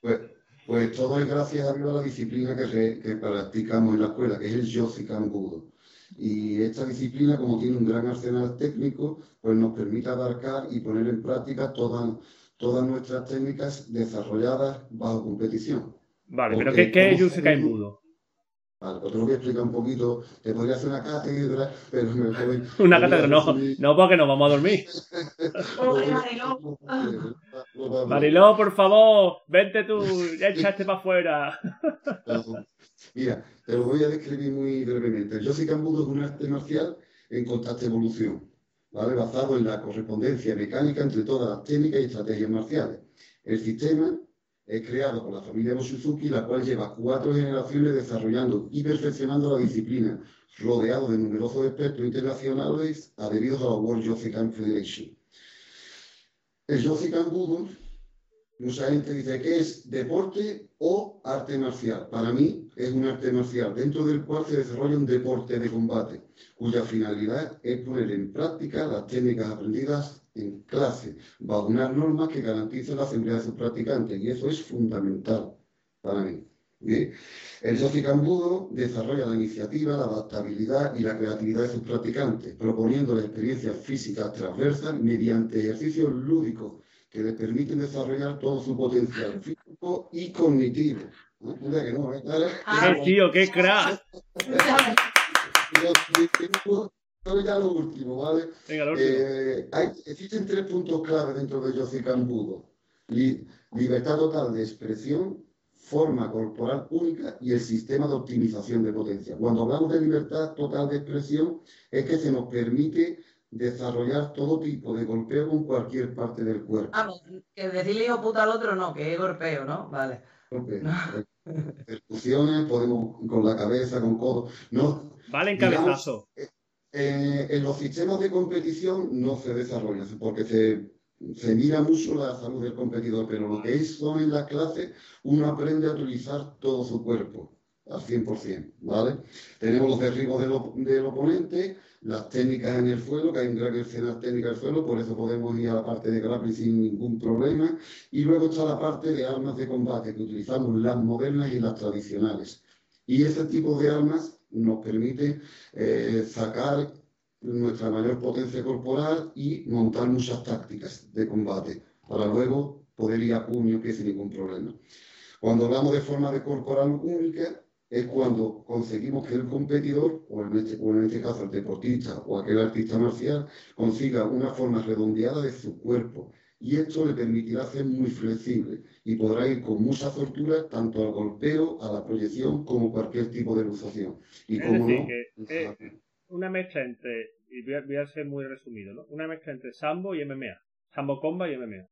Pues, pues todo es gracias a la disciplina que, que practicamos en la escuela, que es el Yozikan Budo. Y esta disciplina, como tiene un gran arsenal técnico, pues nos permite abarcar y poner en práctica todas, todas nuestras técnicas desarrolladas bajo competición.
Vale, pero
Porque
¿qué, qué es
tenemos-
Budo?
Vale, pues te lo voy a explicar un poquito. Te podría hacer una cátedra, pero me voy.
Una cátedra, no, no porque nos vamos a dormir.
Pobre Mariló.
Mariló, por favor, vente tú, échate para afuera.
Mira, te lo voy a describir muy brevemente. El Yossikan Budo es un arte marcial en constante evolución, ¿vale? basado en la correspondencia mecánica entre todas las técnicas y estrategias marciales. El sistema es creado por la familia Moshizuki, la cual lleva cuatro generaciones desarrollando y perfeccionando la disciplina, rodeado de numerosos expertos internacionales adheridos a la World Yossikan Federation. El Yossikan Budo Mucha gente dice que es deporte o arte marcial. Para mí es un arte marcial dentro del cual se desarrolla un deporte de combate, cuya finalidad es poner en práctica las técnicas aprendidas en clase, bajo unas normas que garanticen la seguridad de sus practicantes. Y eso es fundamental para mí. Bien. El Yofikan Budo desarrolla la iniciativa, la adaptabilidad y la creatividad de sus practicantes, proponiendo experiencias físicas transversas mediante ejercicios lúdicos que les permiten desarrollar todo su potencial físico y cognitivo. Que no, ¿eh?
Ah,
¡Qué tío, qué crack!
Ya lo último, ¿vale?
Venga, lo último.
Eh, hay- existen tres puntos clave dentro de Yossikan Budo. Li- libertad total de expresión, forma corporal única y el sistema de optimización de potencia. Cuando hablamos de libertad total de expresión, es que se nos permite desarrollar todo tipo de golpeo con cualquier parte del cuerpo.
Vamos, que decirle hijo puta al otro no, que es golpeo, ¿no? Vale.
Golpeo. Percusiones, podemos con la cabeza, con codos. No,
Vale, en
digamos-
cabezazo.
Eh, en los sistemas de competición no se desarrolla porque se, se mira mucho la salud del competidor, pero lo que es son en las clases, uno aprende a utilizar todo su cuerpo al 100%, ¿vale? Tenemos los derribos del, del oponente, las técnicas en el suelo, que hay un gran arsenal técnica en el suelo, por eso podemos ir a la parte de grappling sin ningún problema, y luego está la parte de armas de combate, que utilizamos las modernas y las tradicionales. Y ese tipo de armas nos permite eh, sacar nuestra mayor potencia corporal y montar muchas tácticas de combate para luego poder ir a puño que sin ningún problema. Cuando hablamos de forma de corporal única es cuando conseguimos que el competidor, o en este, o en este caso el deportista o aquel artista marcial, consiga una forma redondeada de su cuerpo. Y esto le permitirá ser muy flexible y podrá ir con mucha soltura tanto al golpeo, a la proyección, como cualquier tipo de luzación. Y
Es
como
decir,
no,
que eh, una mezcla entre, y voy a, voy a ser muy resumido, ¿no? Una mezcla entre sambo y MMA. Sambo comba y MMA.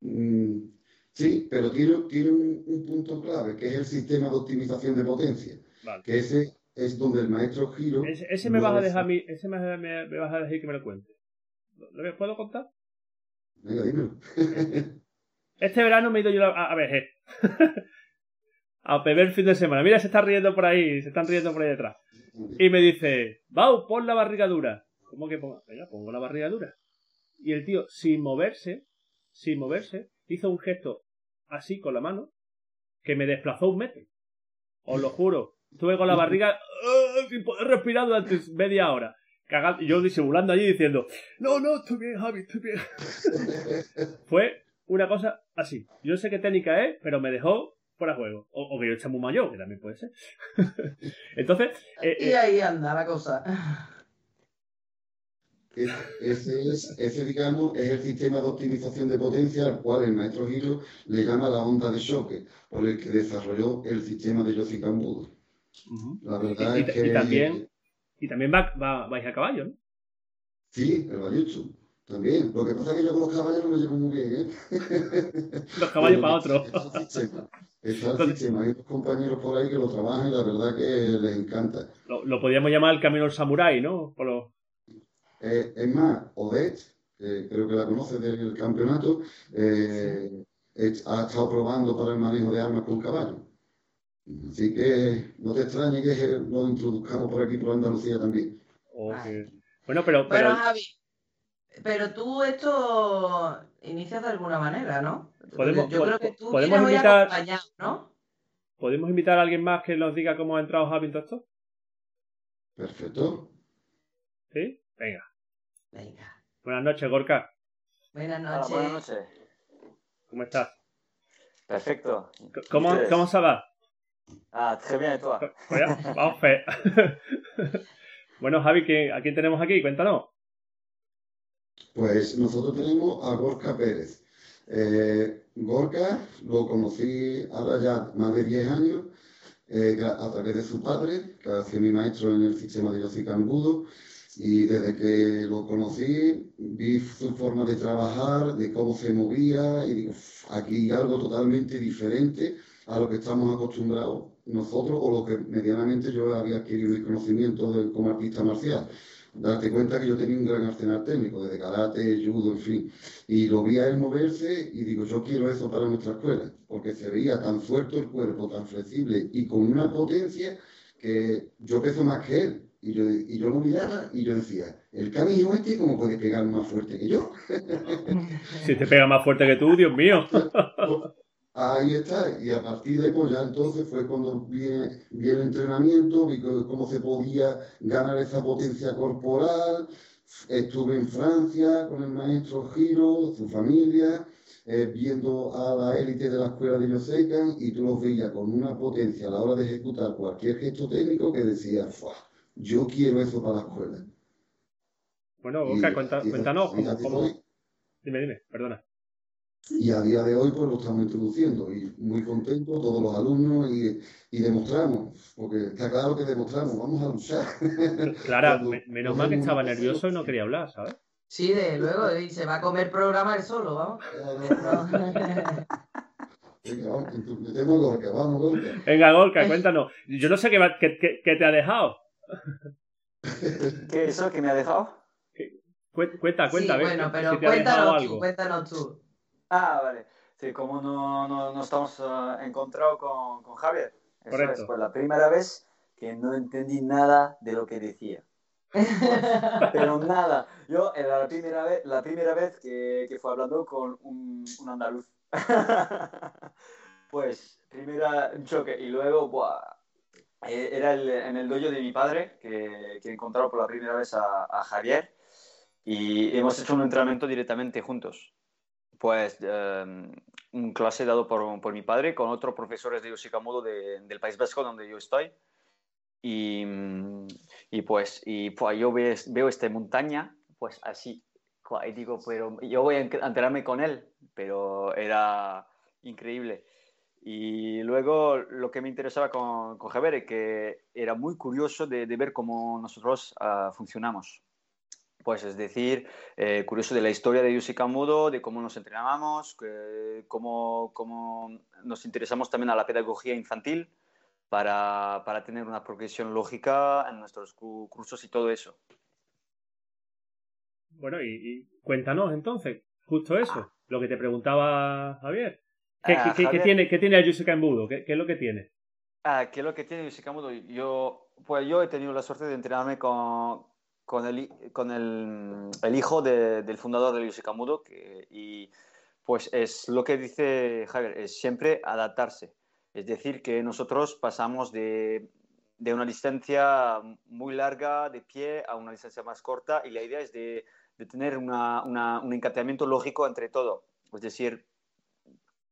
Mm, sí, pero tiene, tiene un, un punto clave, que es el sistema de optimización de potencia,
Vale.
que ese es donde el maestro Giro...
Ese, ese me vas a dejar a mí, ese me, me- me vas a dejar que me lo cuente. ¿Lo, lo puedo contar?
Venga, dímelo.
Este verano me he ido yo a, a ver, eh. a beber el fin de semana. Mira, se está riendo por ahí, se están riendo por ahí detrás. Y me dice, Bau, pon la barriga dura. ¿Cómo que pongo? Venga, pongo la barriga dura. Y el tío, sin moverse, sin moverse, hizo un gesto así con la mano que me desplazó un metro. Os lo juro. Estuve con la barriga ¡ah! sin poder respirar durante media hora. Cagando- yo disimulando allí diciendo, no, no, estoy bien, Javi, estoy bien. Fue una cosa así. Yo sé qué técnica es, pero me dejó fuera de juego. O, o que yo esté muy mayor, que también puede ser. Entonces, eh,
Y
eh,
ahí anda la cosa.
Ese, es, ese, digamos, es el sistema de optimización de potencia al cual el maestro Giro le llama la onda de choque, por el que desarrolló el sistema de Yoshi Kambudo. La verdad
y,
es que...
Y también, y también va, va, vais a caballo, ¿no?
Sí, el Bayuchu. También. Lo que pasa es que yo con los caballos no me llevo muy bien,
¿eh? Los caballos para otro.
Está el sistema. Hay unos compañeros por ahí que lo trabajan y la verdad que les encanta.
Lo, lo podríamos llamar el camino del samurái, ¿no? Por lo...
eh, es más, Odette, que creo que la conoces del campeonato, eh, ha estado probando para el manejo de armas con caballo. Así que no te extrañe que lo introduzcamos por aquí, por Andalucía también.
Okay. Bueno, pero, pero...
Bueno, Javi, pero tú esto inicias de alguna manera, ¿no?
Podemos,
Yo creo que tú
podemos invitar,
hoy acompañado, ¿no?
¿Podemos invitar a alguien más que nos diga cómo ha entrado Javi en todo esto?
Perfecto.
¿Sí? Venga.
Venga.
Buenas noches, Gorka.
Buenas
Hola,
noches.
buenas noches.
¿Cómo estás?
Perfecto.
¿Cómo. ¿cómo se va?
Ah, très bien, ¿y?
Pues ya, vamos, fe. bueno, Javi, ¿qué- ¿a quién tenemos aquí? Cuéntanos.
Pues nosotros tenemos a Gorka Pérez. Eh, Gorka lo conocí ahora ya más de 10 años eh, a través de su padre, que ha sido mi maestro en el sistema de Yoshi Kambudo. Y desde que lo conocí, vi su forma de trabajar, de cómo se movía, y digo, "Uf, aquí hay algo totalmente diferente a lo que estamos acostumbrados nosotros o lo que medianamente yo había adquirido mis conocimientos de- como artista marcial. Date cuenta que yo tenía un gran arsenal técnico, desde karate, judo, en fin. Y lo vi a él moverse y digo, yo quiero eso para nuestra escuela, porque se veía tan suelto el cuerpo, tan flexible y con una potencia que yo peso más que él. Y yo, y yo lo miraba y yo decía, el canijo este, ¿cómo puede pegar más fuerte que yo?
Si te pega más fuerte que tú, Dios mío.
Ahí está, y a partir de pues ya entonces fue cuando vi, vi el entrenamiento, vi cómo se podía ganar esa potencia corporal, estuve en Francia con el maestro Giro, su familia, eh, viendo a la élite de la escuela de Yosekan y tú los veías con una potencia a la hora de ejecutar cualquier gesto técnico que decía, "Fua, yo quiero eso para la escuela.
Bueno,
Y-
Gorka, cuenta-
y-
cuéntanos.
y
¿cómo,
a día de
cómo-
hoy-
Dime, dime, perdona.
Y a día de hoy pues lo estamos introduciendo y muy contentos todos los alumnos y, y demostramos, porque está claro que demostramos, vamos a luchar.
Clara, me- menos mal que estaba nervioso y no quería hablar, ¿sabes?
Sí, de luego, y se va a comer programa él solo, vamos.
Venga, vamos, metemos a Gorka, vamos Gorka.
Venga, Gorka, cuéntanos. Yo no sé qué, va- qué- qué- qué te ha dejado.
¿Qué es eso que me ha dejado?
Cuenta, cuenta, cuenta,
sí, bueno,
si
pero
dejado
cuéntanos tú,
algo.
cuéntanos tú.
Ah, vale. Sí, como no, no, no estamos ah, encontrados con, con Javier. Eso
Correcto.
es, fue la primera vez que no entendí nada de lo que decía. Pero nada. Yo era la primera vez, la primera vez que, que fue hablando con un, un andaluz. pues, primera choque. Y luego, buah, eh, era el- en el dojo de mi padre que, que he encontrado por la primera vez a, a Javier. Y hemos hecho un entrenamiento directamente juntos. Pues eh, un clase dado por, por mi padre con otros profesores de Yoshikamodo de, del País Vasco donde yo estoy. Y, mm, y pues, y pues yo veo, veo esta montaña, pues así. Y digo, pero yo voy a enterarme con él, pero era increíble. Y luego lo que me interesaba con, con Javier que era muy curioso de, de ver cómo nosotros ah, funcionamos. Pues es decir, eh, curioso de la historia de Yoshikamodo, de cómo nos entrenábamos, cómo, cómo nos interesamos también a la pedagogía infantil para, para tener una progresión lógica en nuestros cu- cursos y todo eso.
Bueno, y cuéntanos entonces, justo eso, lo que te preguntaba Javier. ¿Qué,
Ah,
qué- qué- tiene, ¿Qué tiene el Yusuke Embudo? ¿Qué, ¿Qué es lo que tiene?
Ah, ¿qué es lo que tiene Yoshikamodo? Yo, pues yo he tenido la suerte de entrenarme con, con, el, con el, el hijo de- del fundador del Yoshikamodo que, y pues es lo que dice Javier, es siempre adaptarse. Es decir, que nosotros pasamos de, de una distancia muy larga de pie a una distancia más corta y la idea es de, de tener una- una- un encantamiento lógico entre todo. Es decir,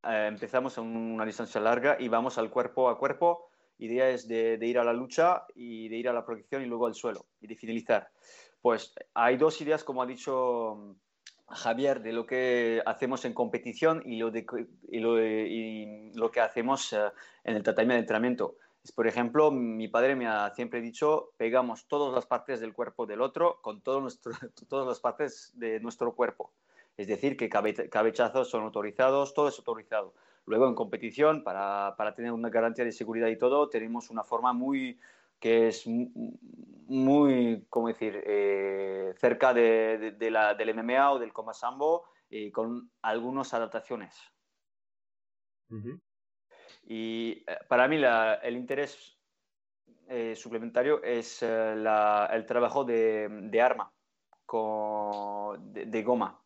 eh, empezamos en una distancia larga y vamos al cuerpo a cuerpo. Idea es de, de ir a la lucha y de ir a la proyección y luego al suelo y de finalizar. pues hay dos ideas, como ha dicho Javier, de lo que hacemos en competición y lo, lo, que hacemos eh, en el tratamiento de entrenamiento. Por ejemplo, mi padre me ha siempre dicho, pegamos todas las partes del cuerpo del otro con todas las partes de nuestro cuerpo. Es decir, que cabechazos son autorizados, todo es autorizado. Luego, en competición, para, para tener una garantía de seguridad y todo, tenemos una forma muy, que es muy, ¿cómo decir?, eh, cerca de, de, la, del MMA o del Coma Sambo, y con algunas adaptaciones. Y eh, para mí el interés eh, suplementario es el trabajo de, de arma con, de, goma.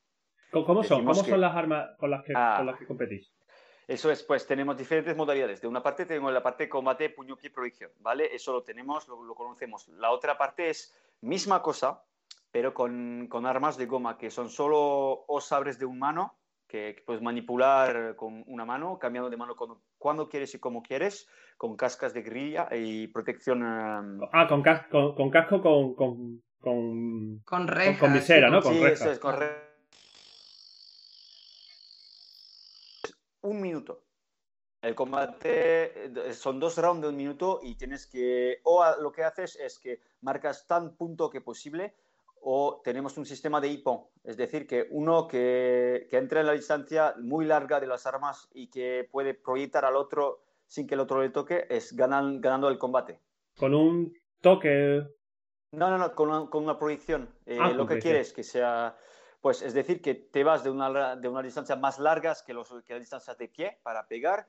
¿Cómo son? ¿Cómo son las armas con las que,
ah.
con las que competís?
Eso es, pues tenemos diferentes modalidades. De una parte tenemos la parte de combate, puño, pie, proyección, ¿vale? Eso lo tenemos, lo, conocemos. La otra parte es misma cosa, pero con, con, armas de goma, que son solo o sabres de un mano, que, puedes manipular con una mano, cambiando de mano cuando, quieres y como quieres, con cascas de grilla y protección.
Em, ah, con, casco, con, casco con, con, con,
con, rejas,
con, visera, ¿no?
Con sí, eso es, con un minuto. El combate eh, son dos rounds de un minuto y tienes que, o lo que haces es que marcas tan punto que posible o tenemos un sistema de IPON, es decir, que uno que, que entra en la distancia muy larga de las armas y que puede proyectar al otro sin que el otro le toque, es ganan, ganando el combate.
Con un toque.
No, no, no, con una, con una proyección. Eh, ah, lo que quieres que sea pues es decir, que te vas de una, de una distancia más largas que, los, que las distancias de pie para pegar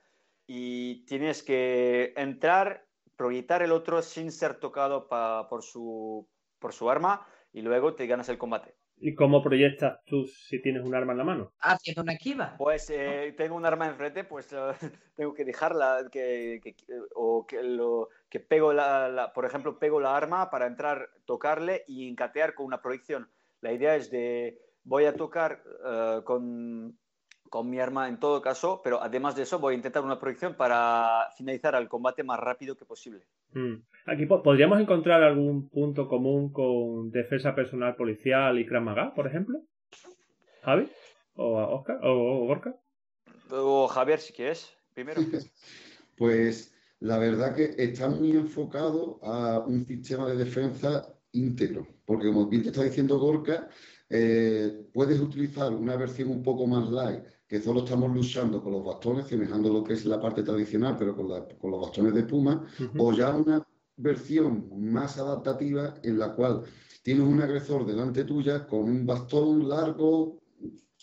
y tienes que entrar, proyectar el otro sin ser tocado por, su, por su arma y luego te ganas el combate.
¿Y cómo proyectas tú si tienes un arma en la mano?
Haciendo una esquiva.
Pues eh, tengo un arma enfrente, pues tengo que dejarla, que, o que, lo, que pego la, por ejemplo, pego la arma para entrar, tocarle y encatear con una proyección. La idea es de voy a tocar eh, con, con, mi arma en todo caso, pero además de eso voy a intentar una proyección para finalizar el combate más rápido que posible.
Mm. Aquí podríamos encontrar algún punto común con defensa personal policial y Krav Maga, por ejemplo. Javi o Oscar o Gorka.
O Javier, si quieres, primero.
pues la verdad que está muy enfocado a un sistema de defensa íntegro, porque como bien te está diciendo Gorka, eh, puedes utilizar una versión un poco más light, que solo estamos luchando con los bastones, semejando lo que es la parte tradicional, pero con, los bastones de puma, o ya una versión más adaptativa en la cual tienes un agresor delante tuya con un bastón largo,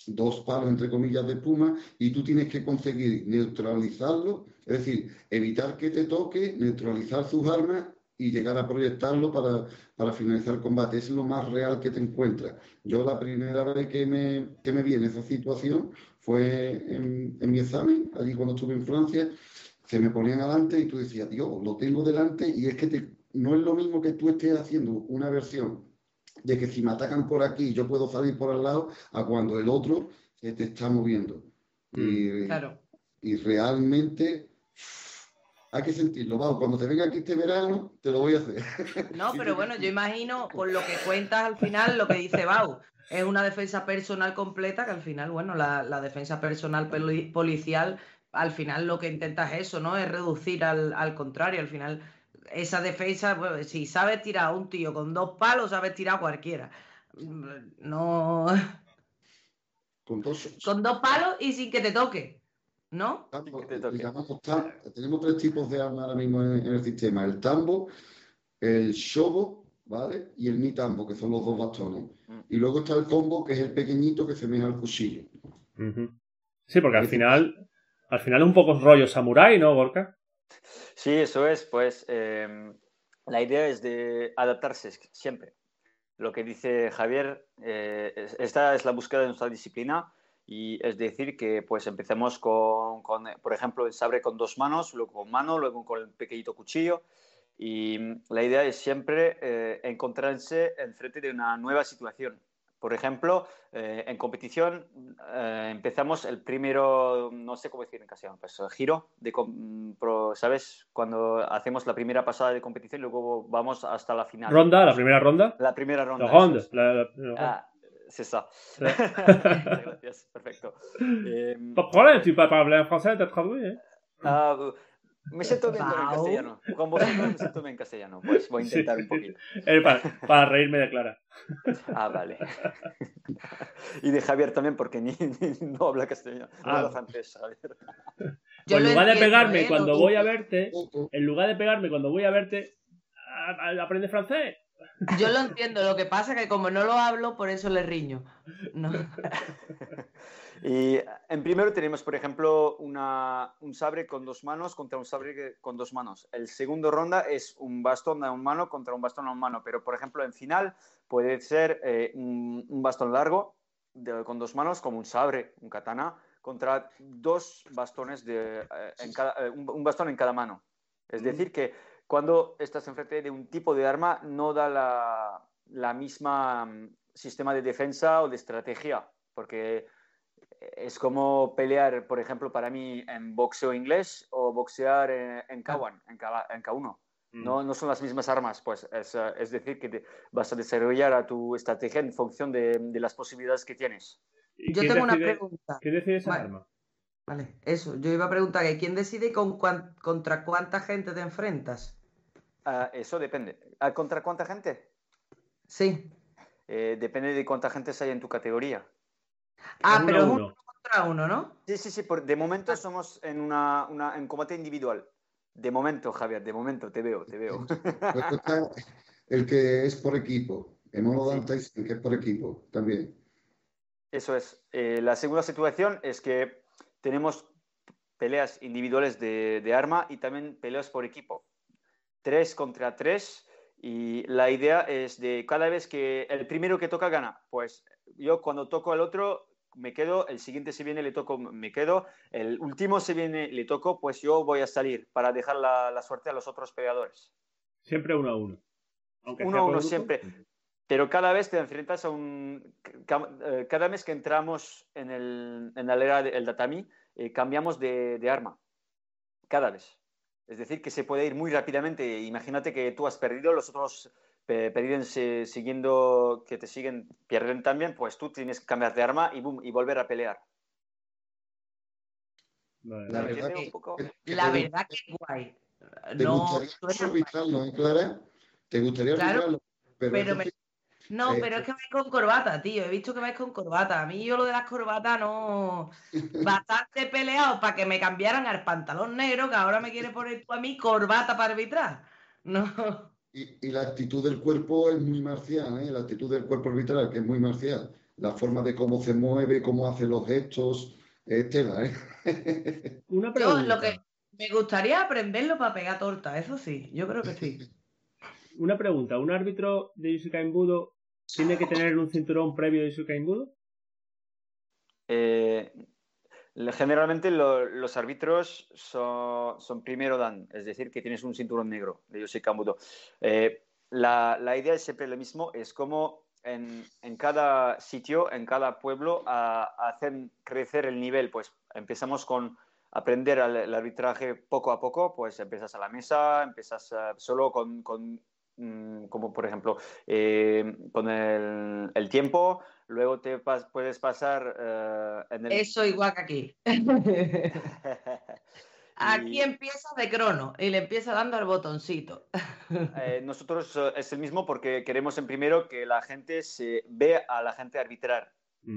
dos palos entre comillas de puma, y tú tienes que conseguir neutralizarlo, es decir, evitar que te toque, neutralizar sus armas y llegar a proyectarlo para, para, finalizar el combate. Es lo más real que te encuentras. Yo la primera vez que me, que me vi en esa situación fue en, en, mi examen, allí cuando estuve en Francia, se me ponían adelante y tú decías, Dios, lo tengo delante y es que te, no es lo mismo que tú estés haciendo una versión de que si me atacan por aquí yo puedo salir por al lado a cuando el otro te está moviendo.
Mm, y, claro.
y realmente hay que sentirlo. Vamos, cuando te venga aquí este verano, te lo voy a hacer.
No, pero bueno, yo imagino, por lo que cuentas al final, lo que dice Bau, es una defensa personal completa, que al final, bueno, la, defensa personal policial, al final lo que intentas es eso, ¿no? Es reducir al, al contrario, al final esa defensa, si sabes tirar a un tío con dos palos, sabes tirar a cualquiera. No.
Con dos.
Con dos palos y sin que te toque. ¿No?
tenemos tres tipos de armas ahora mismo en, el sistema: el tambo, el shobo, ¿vale? Y el tambo que son los dos bastones. Mm. Y luego está el combo, que es el pequeñito que semeja al cuchillo.
Sí, porque al final, al final es un poco rollo samurái, ¿no, Gorka?
Sí, eso es, pues em, la idea es de adaptarse siempre. Lo que dice Javier, eh, esta es la búsqueda de nuestra disciplina y es decir, que pues empecemos con, con, por ejemplo, el sabre con dos manos, luego con mano, luego con el pequeñito cuchillo. Y la idea es siempre eh, encontrarse enfrente de una nueva situación. Por ejemplo, eh, en competición eh, empezamos el primero, no sé cómo decir en castellano, pues giro, de, ¿sabes? Cuando hacemos la primera pasada de competición y luego vamos hasta la final.
¿Ronda? ¿La primera ronda?
La primera ronda.
La ronda. La, la,
ah, c'est ça. Gracias, perfecto.
Eh, Pas de problème, tu peux parler en français, t'as traduit. ¿eh?
Ah, me siento bien el castellano. Con vosotros me siento bien en castellano. Pues voy a intentar sí. un poquito.
Para, para, reírme de Clara.
Ah, vale. Y de Javier también, porque ni, ni no habla castellano. No ah. habla francés, Javier.
Pues en lugar de pegarme ¿eh? cuando voy a verte, en lugar de pegarme cuando voy a verte, aprende francés.
Yo lo entiendo, lo que pasa es que como no lo hablo, por eso le riño. No.
Y en primero tenemos, por ejemplo, una, un sabre con dos manos contra un sabre con dos manos. El segundo ronda es un bastón a un mano contra un bastón a un mano, pero por ejemplo en final puede ser eh, un, un, bastón largo de, con dos manos como un sabre, un katana, contra dos bastones de, eh, en cada, eh, un, un, bastón en cada mano. Es decir, que cuando estás enfrente de un tipo de arma no da la, la misma um, sistema de defensa o de estrategia, porque es como pelear, por ejemplo, para mí en boxeo inglés o boxear en, en K1, en, K, en K1. Mm. No, no, son las mismas armas, pues es, es decir, que te vas a desarrollar a tu estrategia en función de, de las posibilidades que tienes.
Yo tengo decide, una pregunta.
¿Qué decide esa
vale.
arma?
Vale, eso. Yo iba a preguntar quién decide con cuan, contra cuánta gente te enfrentas.
Eso depende. ¿Uh, ¿Contra cuánta gente?
Sí.
Eh, depende de cuánta gente hay en tu categoría.
Ah, pero es uno contra uno, ¿no?
Sí, sí, sí. Por, de momento somos en, una, una, en combate individual. De momento, Javier, de momento, te veo, te veo.
El que es por equipo. En modo sí. que es por equipo también.
Eso es. Eh, la segunda situación es que tenemos peleas individuales de, de, arma y también peleas por equipo. Tres contra tres. Y la idea es de cada vez que el primero que toca gana. Pues yo cuando toco al otro me quedo, el siguiente se viene, le toco, me quedo, el último se viene, le toco, pues yo voy a salir para dejar la, la suerte a los otros peleadores.
Siempre uno a uno.
Aunque uno a uno siempre. Pero cada vez te enfrentas a un... Cada vez que entramos en, el, en la era del tatami, eh, cambiamos de, de arma. Cada vez. Es decir, que se puede ir muy rápidamente. Imagínate que tú has perdido, los otros pierden siguiendo, que te siguen, pierden también, pues tú tienes que cambiar de arma y, boom, y volver a pelear.
Vale. La, verdad que, la verdad que es guay.
¿Te no, gustaría arbitrarlo, ¿eh, Clara? ¿Te gustaría
claro? Pero, pero me... No, eh, pero es que vais con corbata, tío. He visto que vais con corbata. A mí yo lo de las corbatas no. Bastante peleado para que me cambiaran al pantalón negro, que ahora me quiere poner tú a mí corbata para arbitrar. No.
Y, y, la actitud del cuerpo es muy marcial, ¿eh? la actitud del cuerpo arbitral, que es muy marcial. La forma de cómo se mueve, cómo hace los gestos, es tela, ¿eh?
Una pregunta.
Yo lo que me gustaría aprenderlo para pegar torta, eso sí, yo creo que sí.
Una pregunta, ¿un árbitro de Yusuka Budo tiene que tener un cinturón previo de Yusuka Budo?
Eh, Generalmente lo, los árbitros son, son, primero dan, es decir, que tienes un cinturón negro de Yosei Kambudo. Eh, la, la, idea es siempre lo mismo, es como en, en cada sitio, en cada pueblo, a, a hacer crecer el nivel. Pues empezamos con aprender el, el, arbitraje poco a poco, pues empiezas a la mesa, empiezas a, solo con, con como por ejemplo eh, con el, el tiempo, luego te pas puedes pasar uh, en el...
Eso igual que aquí. aquí y... empieza de crono y le empieza dando al botoncito.
eh, nosotros uh, es el mismo porque queremos en primero que la gente se vea a la gente arbitrar.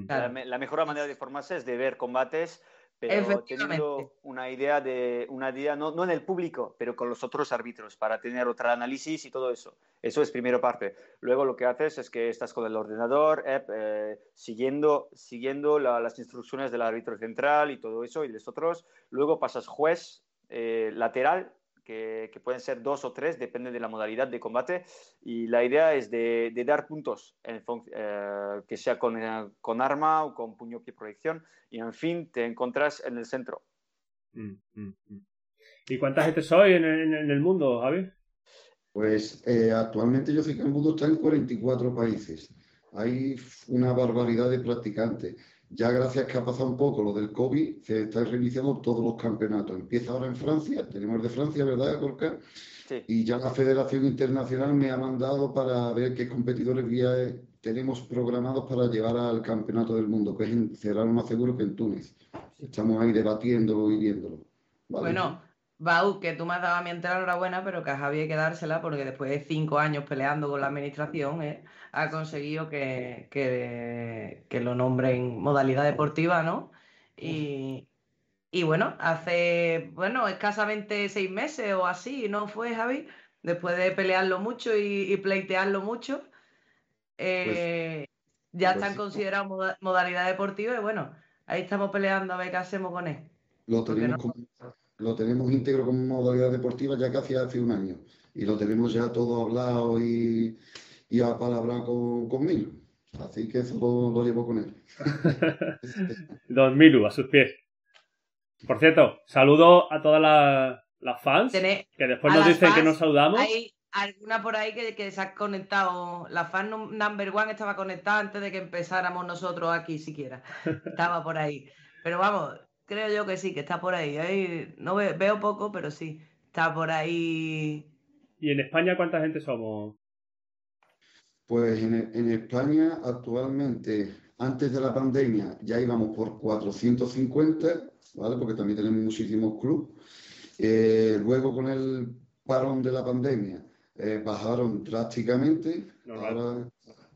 Claro. La, la, mejor manera de formarse es de ver combates pero teniendo una idea de una idea no, no, en el público, pero con los otros árbitros para tener otro análisis y todo eso. Eso es primero parte. Luego lo que haces es que estás con el ordenador, eh, eh, siguiendo, siguiendo la, las instrucciones del árbitro central y todo eso y los otros. Luego pasas juez eh, lateral que, que, pueden ser dos o tres, depende de la modalidad de combate. Y la idea es de, de dar puntos, en, eh, que sea con, eh, con, arma o con puño, pie, proyección. Y en fin, te encuentras en el centro.
Mm, mm, mm. ¿Y cuánta gente soy en el, en el mundo, Javi?
Pues eh, actualmente yo sé que el mundo está en 44 países. Hay una barbaridad de practicantes. Ya gracias que ha pasado un poco lo del COVID, se están reiniciando todos los campeonatos. Empieza ahora en Francia, tenemos el de Francia, ¿verdad, Gorka?
Sí.
Y ya la Federación Internacional me ha mandado para ver qué competidores vía tenemos programados para llevar al Campeonato del Mundo, que es en, será lo más seguro que en Túnez. Estamos ahí debatiéndolo y viéndolo. ¿vale?
Bueno, Bau, que tú me has dado a mí entera enhorabuena, pero que a Javi hay que dársela porque después de cinco años peleando con la administración, ¿eh? ha conseguido que, que, que lo nombren modalidad deportiva, ¿no? Y, y bueno, hace, bueno, escasamente seis meses o así, ¿no fue, Javi? Después de pelearlo mucho y, y pleitearlo mucho, eh, ya
pues
están considerados moda- modalidad deportiva y bueno, ahí estamos peleando a ver qué hacemos con él.
Lo tenemos, como- lo tenemos íntegro como modalidad deportiva ya casi hace un año. Y lo tenemos ya todo hablado y, y apalabrado con, conmigo. Así que eso lo, lo llevo con él.
Don Milu, a sus pies. Por cierto, saludo a todas las, las fans,
Tené-
que después nos dicen que nos saludamos.
Hay alguna por ahí que, que se ha conectado. La fan num- number one estaba conectada antes de que empezáramos nosotros aquí siquiera. Estaba por ahí. Pero vamos, creo yo que sí, que está por ahí. Ahí no ve- veo poco, pero sí. Está por ahí.
¿Y en España cuánta gente somos?
Pues en, en España actualmente, antes de la pandemia, ya íbamos por 450, ¿vale? Porque también tenemos muchísimos clubes. Eh, luego con el parón de la pandemia eh, bajaron drásticamente.
Normal.
Ahora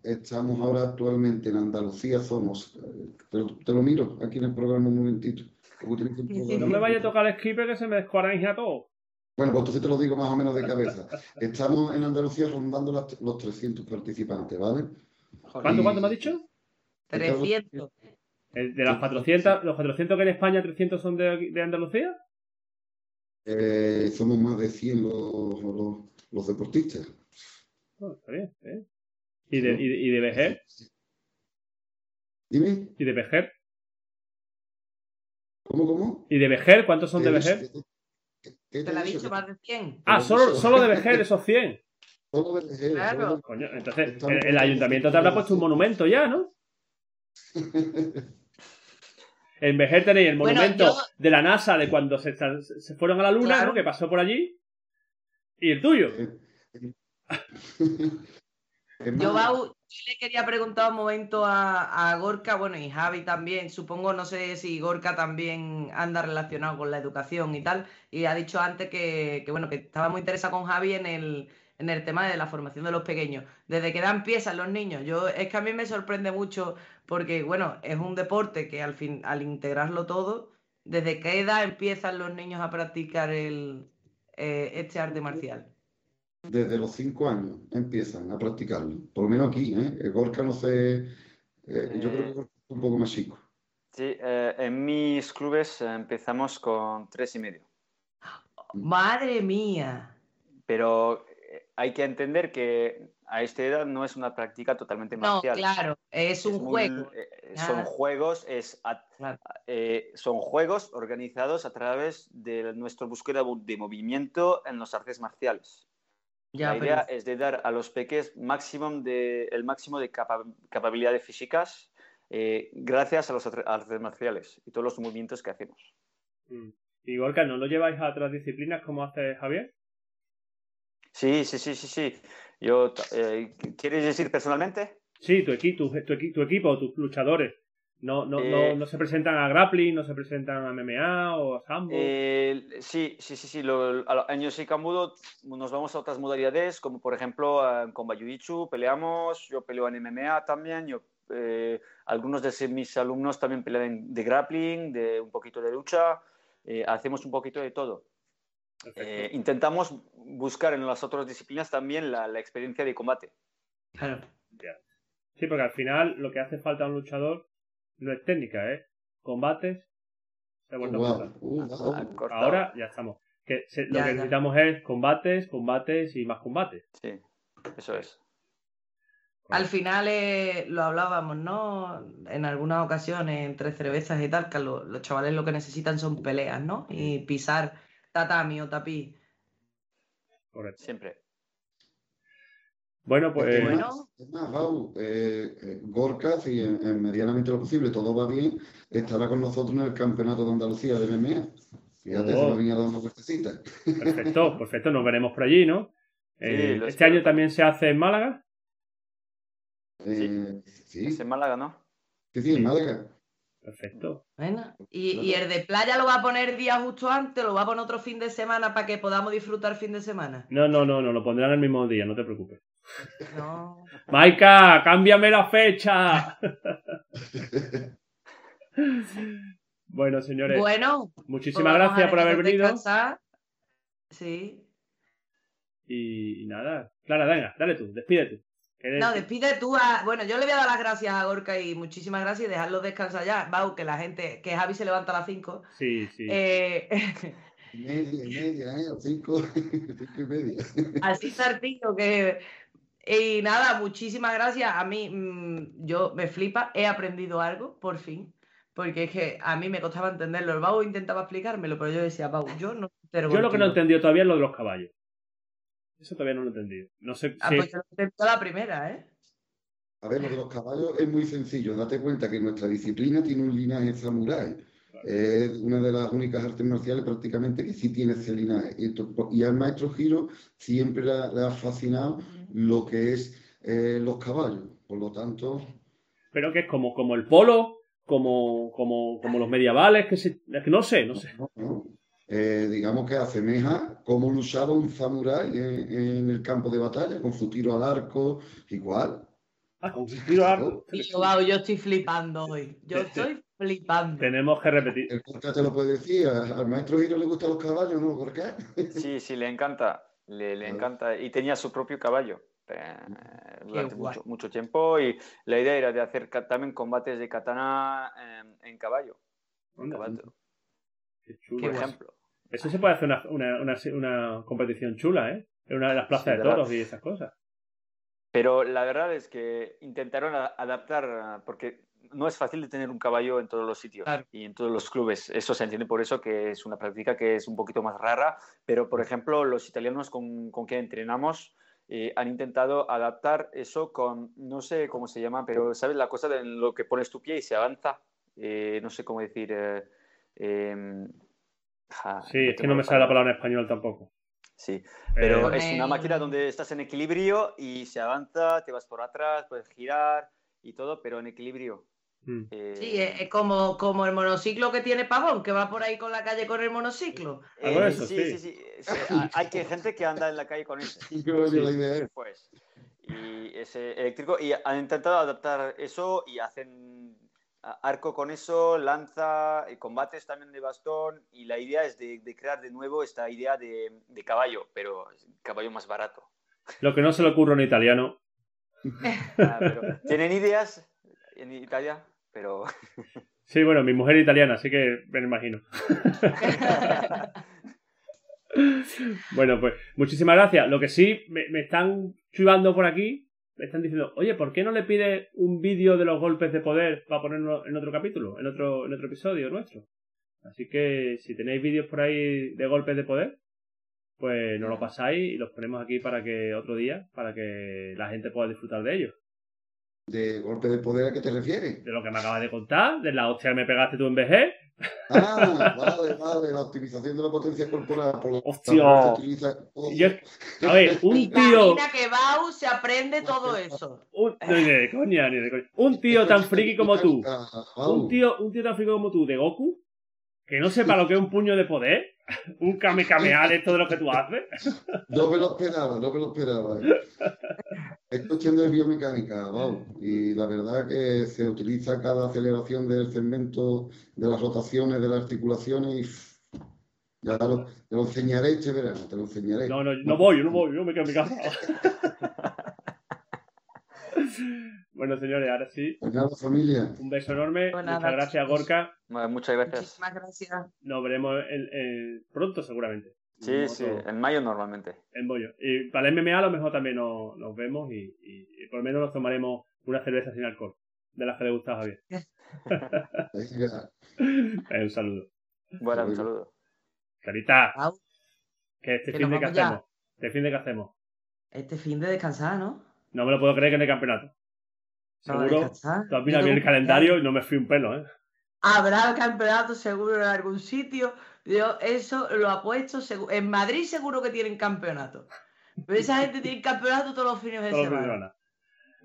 estamos ahora actualmente en Andalucía, somos, eh, te, lo- te lo miro aquí en el programa un momentito.
No me vaya a tocar el skipper que se me descuaranja todo.
Bueno, pues entonces te lo digo más o menos de cabeza. Estamos en Andalucía rondando las- los 300 participantes, ¿vale?
¿Cuánto,
Y-
cuánto me has dicho?
300.
El de las 400, los 400 que en España, 300 son de, de Andalucía.
Eh, somos más de 100 los, los, los deportistas.
Oh, está bien, está bien. ¿Y de, y de, y de Vejer?
Dime,
¿Y de Vejer?
¿Cómo, cómo?
¿Y de Vejer? ¿Cuántos son de
¿Qué he
Vejer?
Te la he
he
dicho más de 100.
Ah, solo, solo de Vejer esos 100.
Solo de Vejer,
Claro.
solo
Coño, entonces el, el ayuntamiento te habrá puesto un monumento ya, ¿no? En Vejer tenéis el
Bueno,
monumento
yo-
de la NASA de cuando se, se fueron a la Luna,
Claro.
¿no? Que pasó por allí. Y el tuyo.
Yo, Bau, yo le quería preguntar un momento a, a Gorka, bueno, y Javi también, supongo, no sé si Gorka también anda relacionado con la educación y tal, y ha dicho antes que, bueno, que estaba muy interesado con Javi en el, en el tema de la formación de los pequeños. Desde qué edad empiezan los niños? Yo, es que a mí me sorprende mucho porque, bueno, es un deporte que al fin, al integrarlo todo, ¿desde qué edad empiezan los niños a practicar el, eh, este arte marcial?
Desde los 5 años empiezan a practicarlo. Por lo menos aquí, ¿eh? El Gorka no sé. eh, yo creo que Gorka es un poco más chico.
Sí, eh, en mis clubes eh, empezamos con tres y medio.
¡Madre mía!
Pero eh, hay que entender que a esta edad no es una práctica totalmente
No,
marcial.
claro, es un
Es muy-
juego.
eh, son
Ah.
juegos, es a-
Claro.
eh, son juegos organizados a través de nuestra búsqueda de movimiento en los artes marciales.
Ya,
la idea
pero-
es de dar a los peques máximo de, el máximo de capa- capacidades físicas eh, gracias a los artes marciales y todos los movimientos que hacemos.
Mm. Y Gorka, ¿no lo lleváis a otras disciplinas como hace Javier?
Sí, sí, sí, sí, sí. Yo, eh, ¿Quieres decir personalmente?
Sí, tu, equi- tu, tu, tu equipo, tus luchadores. No, no, no,
Eh,
no se presentan a grappling, no se presentan a MMA o a sambo.
Eh, sí, sí, sí, sí. Lo, a- en Yoshi Kambudo nos vamos a otras modalidades, como por ejemplo eh, con Bayuichu peleamos, yo peleo en MMA también, yo, eh, algunos de mis alumnos también pelean de grappling, de un poquito de lucha, hacemos un poquito de todo. Intentamos buscar en las otras disciplinas también la, la experiencia de combate.
Claro.
Sí, porque al final lo que hace falta a un luchador no es técnica, ¿eh? Combates. Se ha vuelto a
Wow,
cortar.
uh.
Ah.
Ahora ya estamos. Que se- lo que
ya.
necesitamos es combates, combates y más combates.
Sí, eso es.
Al final eh, lo hablábamos, ¿no? En algunas ocasiones, entre cervezas y tal, que lo- los chavales lo que necesitan son peleas, ¿no? Y pisar tatami o tapiz.
Correcto.
Siempre.
Bueno, pues.
Es
Bueno.
más, es más, Bau, eh, eh, Gorka, si en, en medianamente lo posible todo va bien, estará con nosotros en el Campeonato de Andalucía de MMA. Fíjate,
Oh.
se lo venía dando vueltecitas.
Perfecto, perfecto, nos veremos por allí, ¿no? Eh, este
espero.
año también se hace en Málaga.
Eh, sí,
Es en Málaga, ¿no?
sí, sí, en Málaga.
Perfecto.
Bueno, y, y el de playa lo va a poner día justo antes, lo va a poner otro fin de semana para que podamos disfrutar fin de semana.
No, no, no, no, lo pondrán el mismo día, no te preocupes.
No.
Maika, cámbiame la fecha. bueno, señores,
Bueno,
muchísimas
pues
gracias por haber venido.
descansar. Sí.
Y, y nada, Clara, venga, dale tú, despídete.
No, despide tú a. Bueno, yo le voy a dar las gracias a Gorka y muchísimas gracias y dejarlo descansar ya. Vau, que la gente, que Javi se levanta a las 5.
Sí, sí.
Eh,
media, y media, ¿eh? Cinco, cinco y media.
así certito que. Y nada, muchísimas gracias. A mí, mm, yo me flipa, he aprendido algo, por fin. Porque es que a mí me costaba entenderlo. El Bau intentaba explicármelo, pero yo decía, Bau, yo no
Yo lo que no he
contigo".
entendido todavía es lo de los caballos. Eso todavía no lo he entendido. No sé
Ah,
si.
pues lo la primera, ¿eh?
A ver, lo de los caballos es muy sencillo. Date cuenta que nuestra disciplina tiene un linaje samurái. Es una de las únicas artes marciales prácticamente que sí tiene ese linaje. Y, esto- y al maestro Giro siempre le ha, le ha fascinado lo que es eh, los caballos. Por lo tanto,
Pero que es como, como el polo, como, como, como los medievales, que, se, que no sé, no sé.
¿no? ¿no? Eh, digamos que asemeja cómo luchaba un samurái en, en el campo de batalla, con su tiro al arco, igual.
Ah, con un tiro a arco.
Yo, estoy flipando hoy. Yo
Te- te-
estoy flipando.
Tenemos que repetir.
El Gorka te lo puede decir, al maestro Giro le gustan los caballos, ¿no, Gorka?
Sí, sí, le encanta. Le, encanta. Y tenía su propio caballo eh, durante mucho, mucho tiempo. Y la idea era de hacer ca- también combates de katana en, en caballo. En caballo,
qué chulo.
Qué
ejemplo.
Eso se puede hacer una, una, una, una competición chula, ¿eh? En una de las plazas
Sí,
de toros y esas cosas.
Pero la verdad es que intentaron a- adaptar, porque no es fácil de tener un caballo en todos los sitios
Claro.
y en todos los clubes. Eso se entiende por eso que es una práctica que es un poquito más rara, pero por ejemplo los italianos con, con que entrenamos eh, han intentado adaptar eso con, no sé cómo se llama, pero ¿sabes la cosa de lo que pones tu pie y se avanza? Eh, no sé cómo decir... eh, em, ja,
Sí, es que no me sale la palabra en español tampoco.
Sí, pero
Eh,
es una máquina donde estás en equilibrio y se avanza, te vas por atrás, puedes girar y todo, pero en equilibrio.
mm.
Eh,
Sí, es, es como, como el monociclo que tiene Pavón, que va por ahí con la calle con el monociclo.
Eh,
eso,
sí,
sí.
sí, sí, sí, ha- Hay que gente que anda en la calle con ese.
Y creo que la idea es
Pues, y ese eléctrico, y han intentado adaptar eso y hacen arco con eso, lanza, y combates también de bastón, y la idea es de, de crear de nuevo esta idea de, de caballo, pero caballo más barato.
Lo que no se le ocurre en italiano.
Ah, pero tienen ideas en Italia, pero
Sí, bueno, mi mujer es italiana, así que me lo imagino. Bueno, pues muchísimas gracias. Lo que sí, me, me están chivando por aquí, están diciendo, oye, ¿por qué no le pide un vídeo de los golpes de poder para ponerlo en otro capítulo, en otro, en otro episodio nuestro? Así que si tenéis vídeos por ahí de golpes de poder, pues nos lo pasáis y los ponemos aquí para que otro día, para que la gente pueda disfrutar de ellos.
de golpe de poder a qué te refieres.
De lo que me acabas de contar, de la hostia que me pegaste tú en VG.
Ah, vale, vale, la optimización de la potencia corporal. Por lo
Hostia.
utiliza-
Yo- a ver, un tío...
Imagina que Bau se aprende todo eso.
Un, no, ni de coña, ni de coña. Un tío tan friki como tú. Un tío, un tío tan friki como tú de Goku. Que no sepa lo que es un puño de poder. Un Kame Kamea de esto de lo que tú haces.
No me lo esperaba, no me lo esperaba. Es cuestión de biomecánica, vamos. Y la verdad que se utiliza cada aceleración del segmento, de las rotaciones, de las articulaciones y ya lo, te lo enseñaré este verano, te lo enseñaré.
No, no, no voy, no voy, yo me quedo en mi casa. bueno, señores, ahora sí.
Nada, familia.
Un beso enorme. Muchas
nada,
gracias,
chicos.
Gorka.
Bueno, muchas gracias.
Muchísimas gracias.
Nos veremos pronto, seguramente.
Sí,
En
sí, en mayo normalmente.
En bollo. Y para el MMA a lo mejor también nos, nos vemos y, y- y por lo menos nos tomaremos una cerveza sin alcohol. De las que le gusta a Javier. Un saludo.
Bueno, un saludo.
Clarita,
Bau,
que este
Que
fin de qué
ya.
hacemos. Este fin de qué hacemos.
este fin de descansar, ¿no?
No me lo puedo creer que en el campeonato. Seguro. Tú has mirado bien el calendario y no me fui un pelo, ¿eh?
Habrá campeonato seguro en algún sitio. Yo eso lo apuesto. segu- En Madrid seguro que tienen campeonato. Pero esa gente tiene campeonato todos los fines de
Todos
semana.
semana.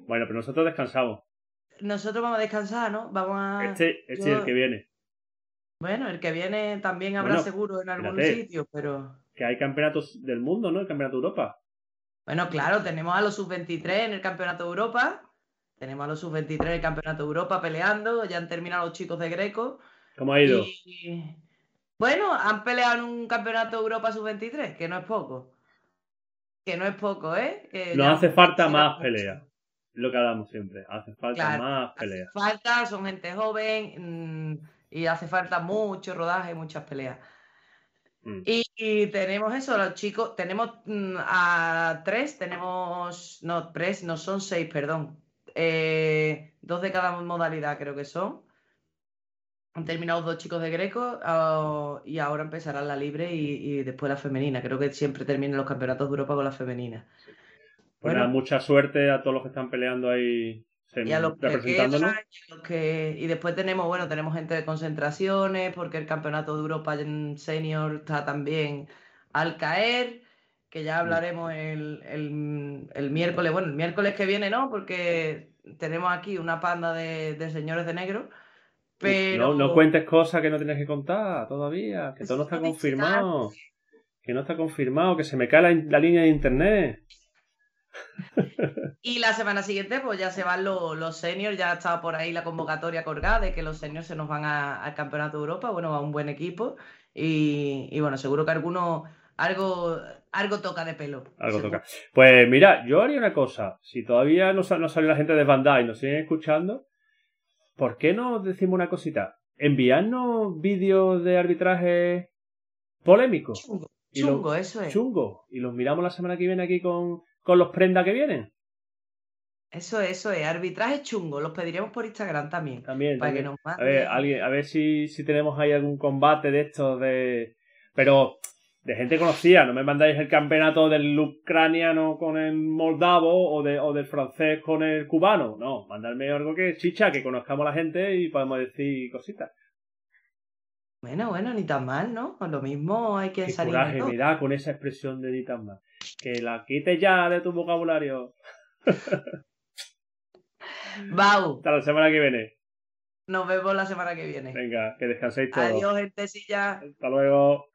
Bueno, pero nosotros descansamos.
Nosotros vamos a descansar, ¿no? Vamos a.
Este, este
yo-
es el que viene.
Bueno, el que viene también habrá
Bueno,
seguro en algún sitio, pero.
Que hay campeonatos del mundo, ¿no? El campeonato de Europa.
Bueno, claro, tenemos a los sub-23 en el Campeonato de Europa. Tenemos a los sub-23 en el Campeonato de Europa peleando. Ya han terminado los chicos de Greco.
¿Cómo ha ido?
Y bueno, han peleado en un campeonato de Europa sub-23, que no es poco. Que no es poco, ¿eh? Que
Nos hace falta más peleas. Lo que hablamos siempre. Hace falta
Claro,
más
Hace
peleas.
falta, son gente joven mm, y hace falta mucho rodaje, muchas peleas.
Mm.
Y, y tenemos eso, los chicos, tenemos mm, a tres, tenemos, no, tres, no son seis, perdón. Eh, dos de cada modalidad creo que son. Han terminado dos chicos de Greco ah, y ahora empezarán la libre y, y después la femenina. Creo que siempre terminan los campeonatos de Europa con la femenina.
Pues
Bueno.
nada, mucha suerte a todos los que están peleando ahí
Y a los que quedan, y a los que- y después tenemos, bueno, tenemos gente de concentraciones, porque el campeonato de Europa en senior está también al caer, que ya hablaremos el, el- el miércoles, bueno, el miércoles que viene no, porque tenemos aquí una panda de, de señores de negro, pero
No, no cuentes cosas que no tienes que contar todavía, que todo no está confirmado. Que no está confirmado, que se me cae la, la línea de internet.
y la semana siguiente pues ya se van los, los seniors, ya estaba por ahí la convocatoria colgada de que los seniors se nos van a- al campeonato de Europa, bueno, a un buen equipo y, y bueno, seguro que alguno, algo, algo toca de pelo.
Algo
seguro.
toca. Pues mira, yo haría una cosa. Si todavía no, no salió la gente de Bandai y nos siguen escuchando, ¿por qué no decimos una cosita? Enviarnos vídeos de arbitraje polémicos,
Chungo,
Y
chungo, eso es.
chungos, y los miramos la semana que viene aquí con, con los prendas que vienen.
Eso es, eso es. Arbitraje chungo. Los pediremos por Instagram también.
También.
Para que
A ver, alguien, a ver si, si tenemos ahí algún combate de estos de. Pero de gente conocida, no me mandáis el campeonato del ucraniano con el moldavo o, de, o del francés con el cubano. No, mandadme algo que chicha, que conozcamos a la gente y podemos decir cositas.
Bueno, bueno, ni tan mal, ¿no? Con lo mismo hay que
Qué
salir
coraje me da con esa expresión de ni tan mal. Que la quites ya de tu vocabulario.
Bau,
Hasta la semana que viene.
nos vemos la semana que viene.
Venga, que descanséis todos.
Adiós, gentecilla.
Hasta luego.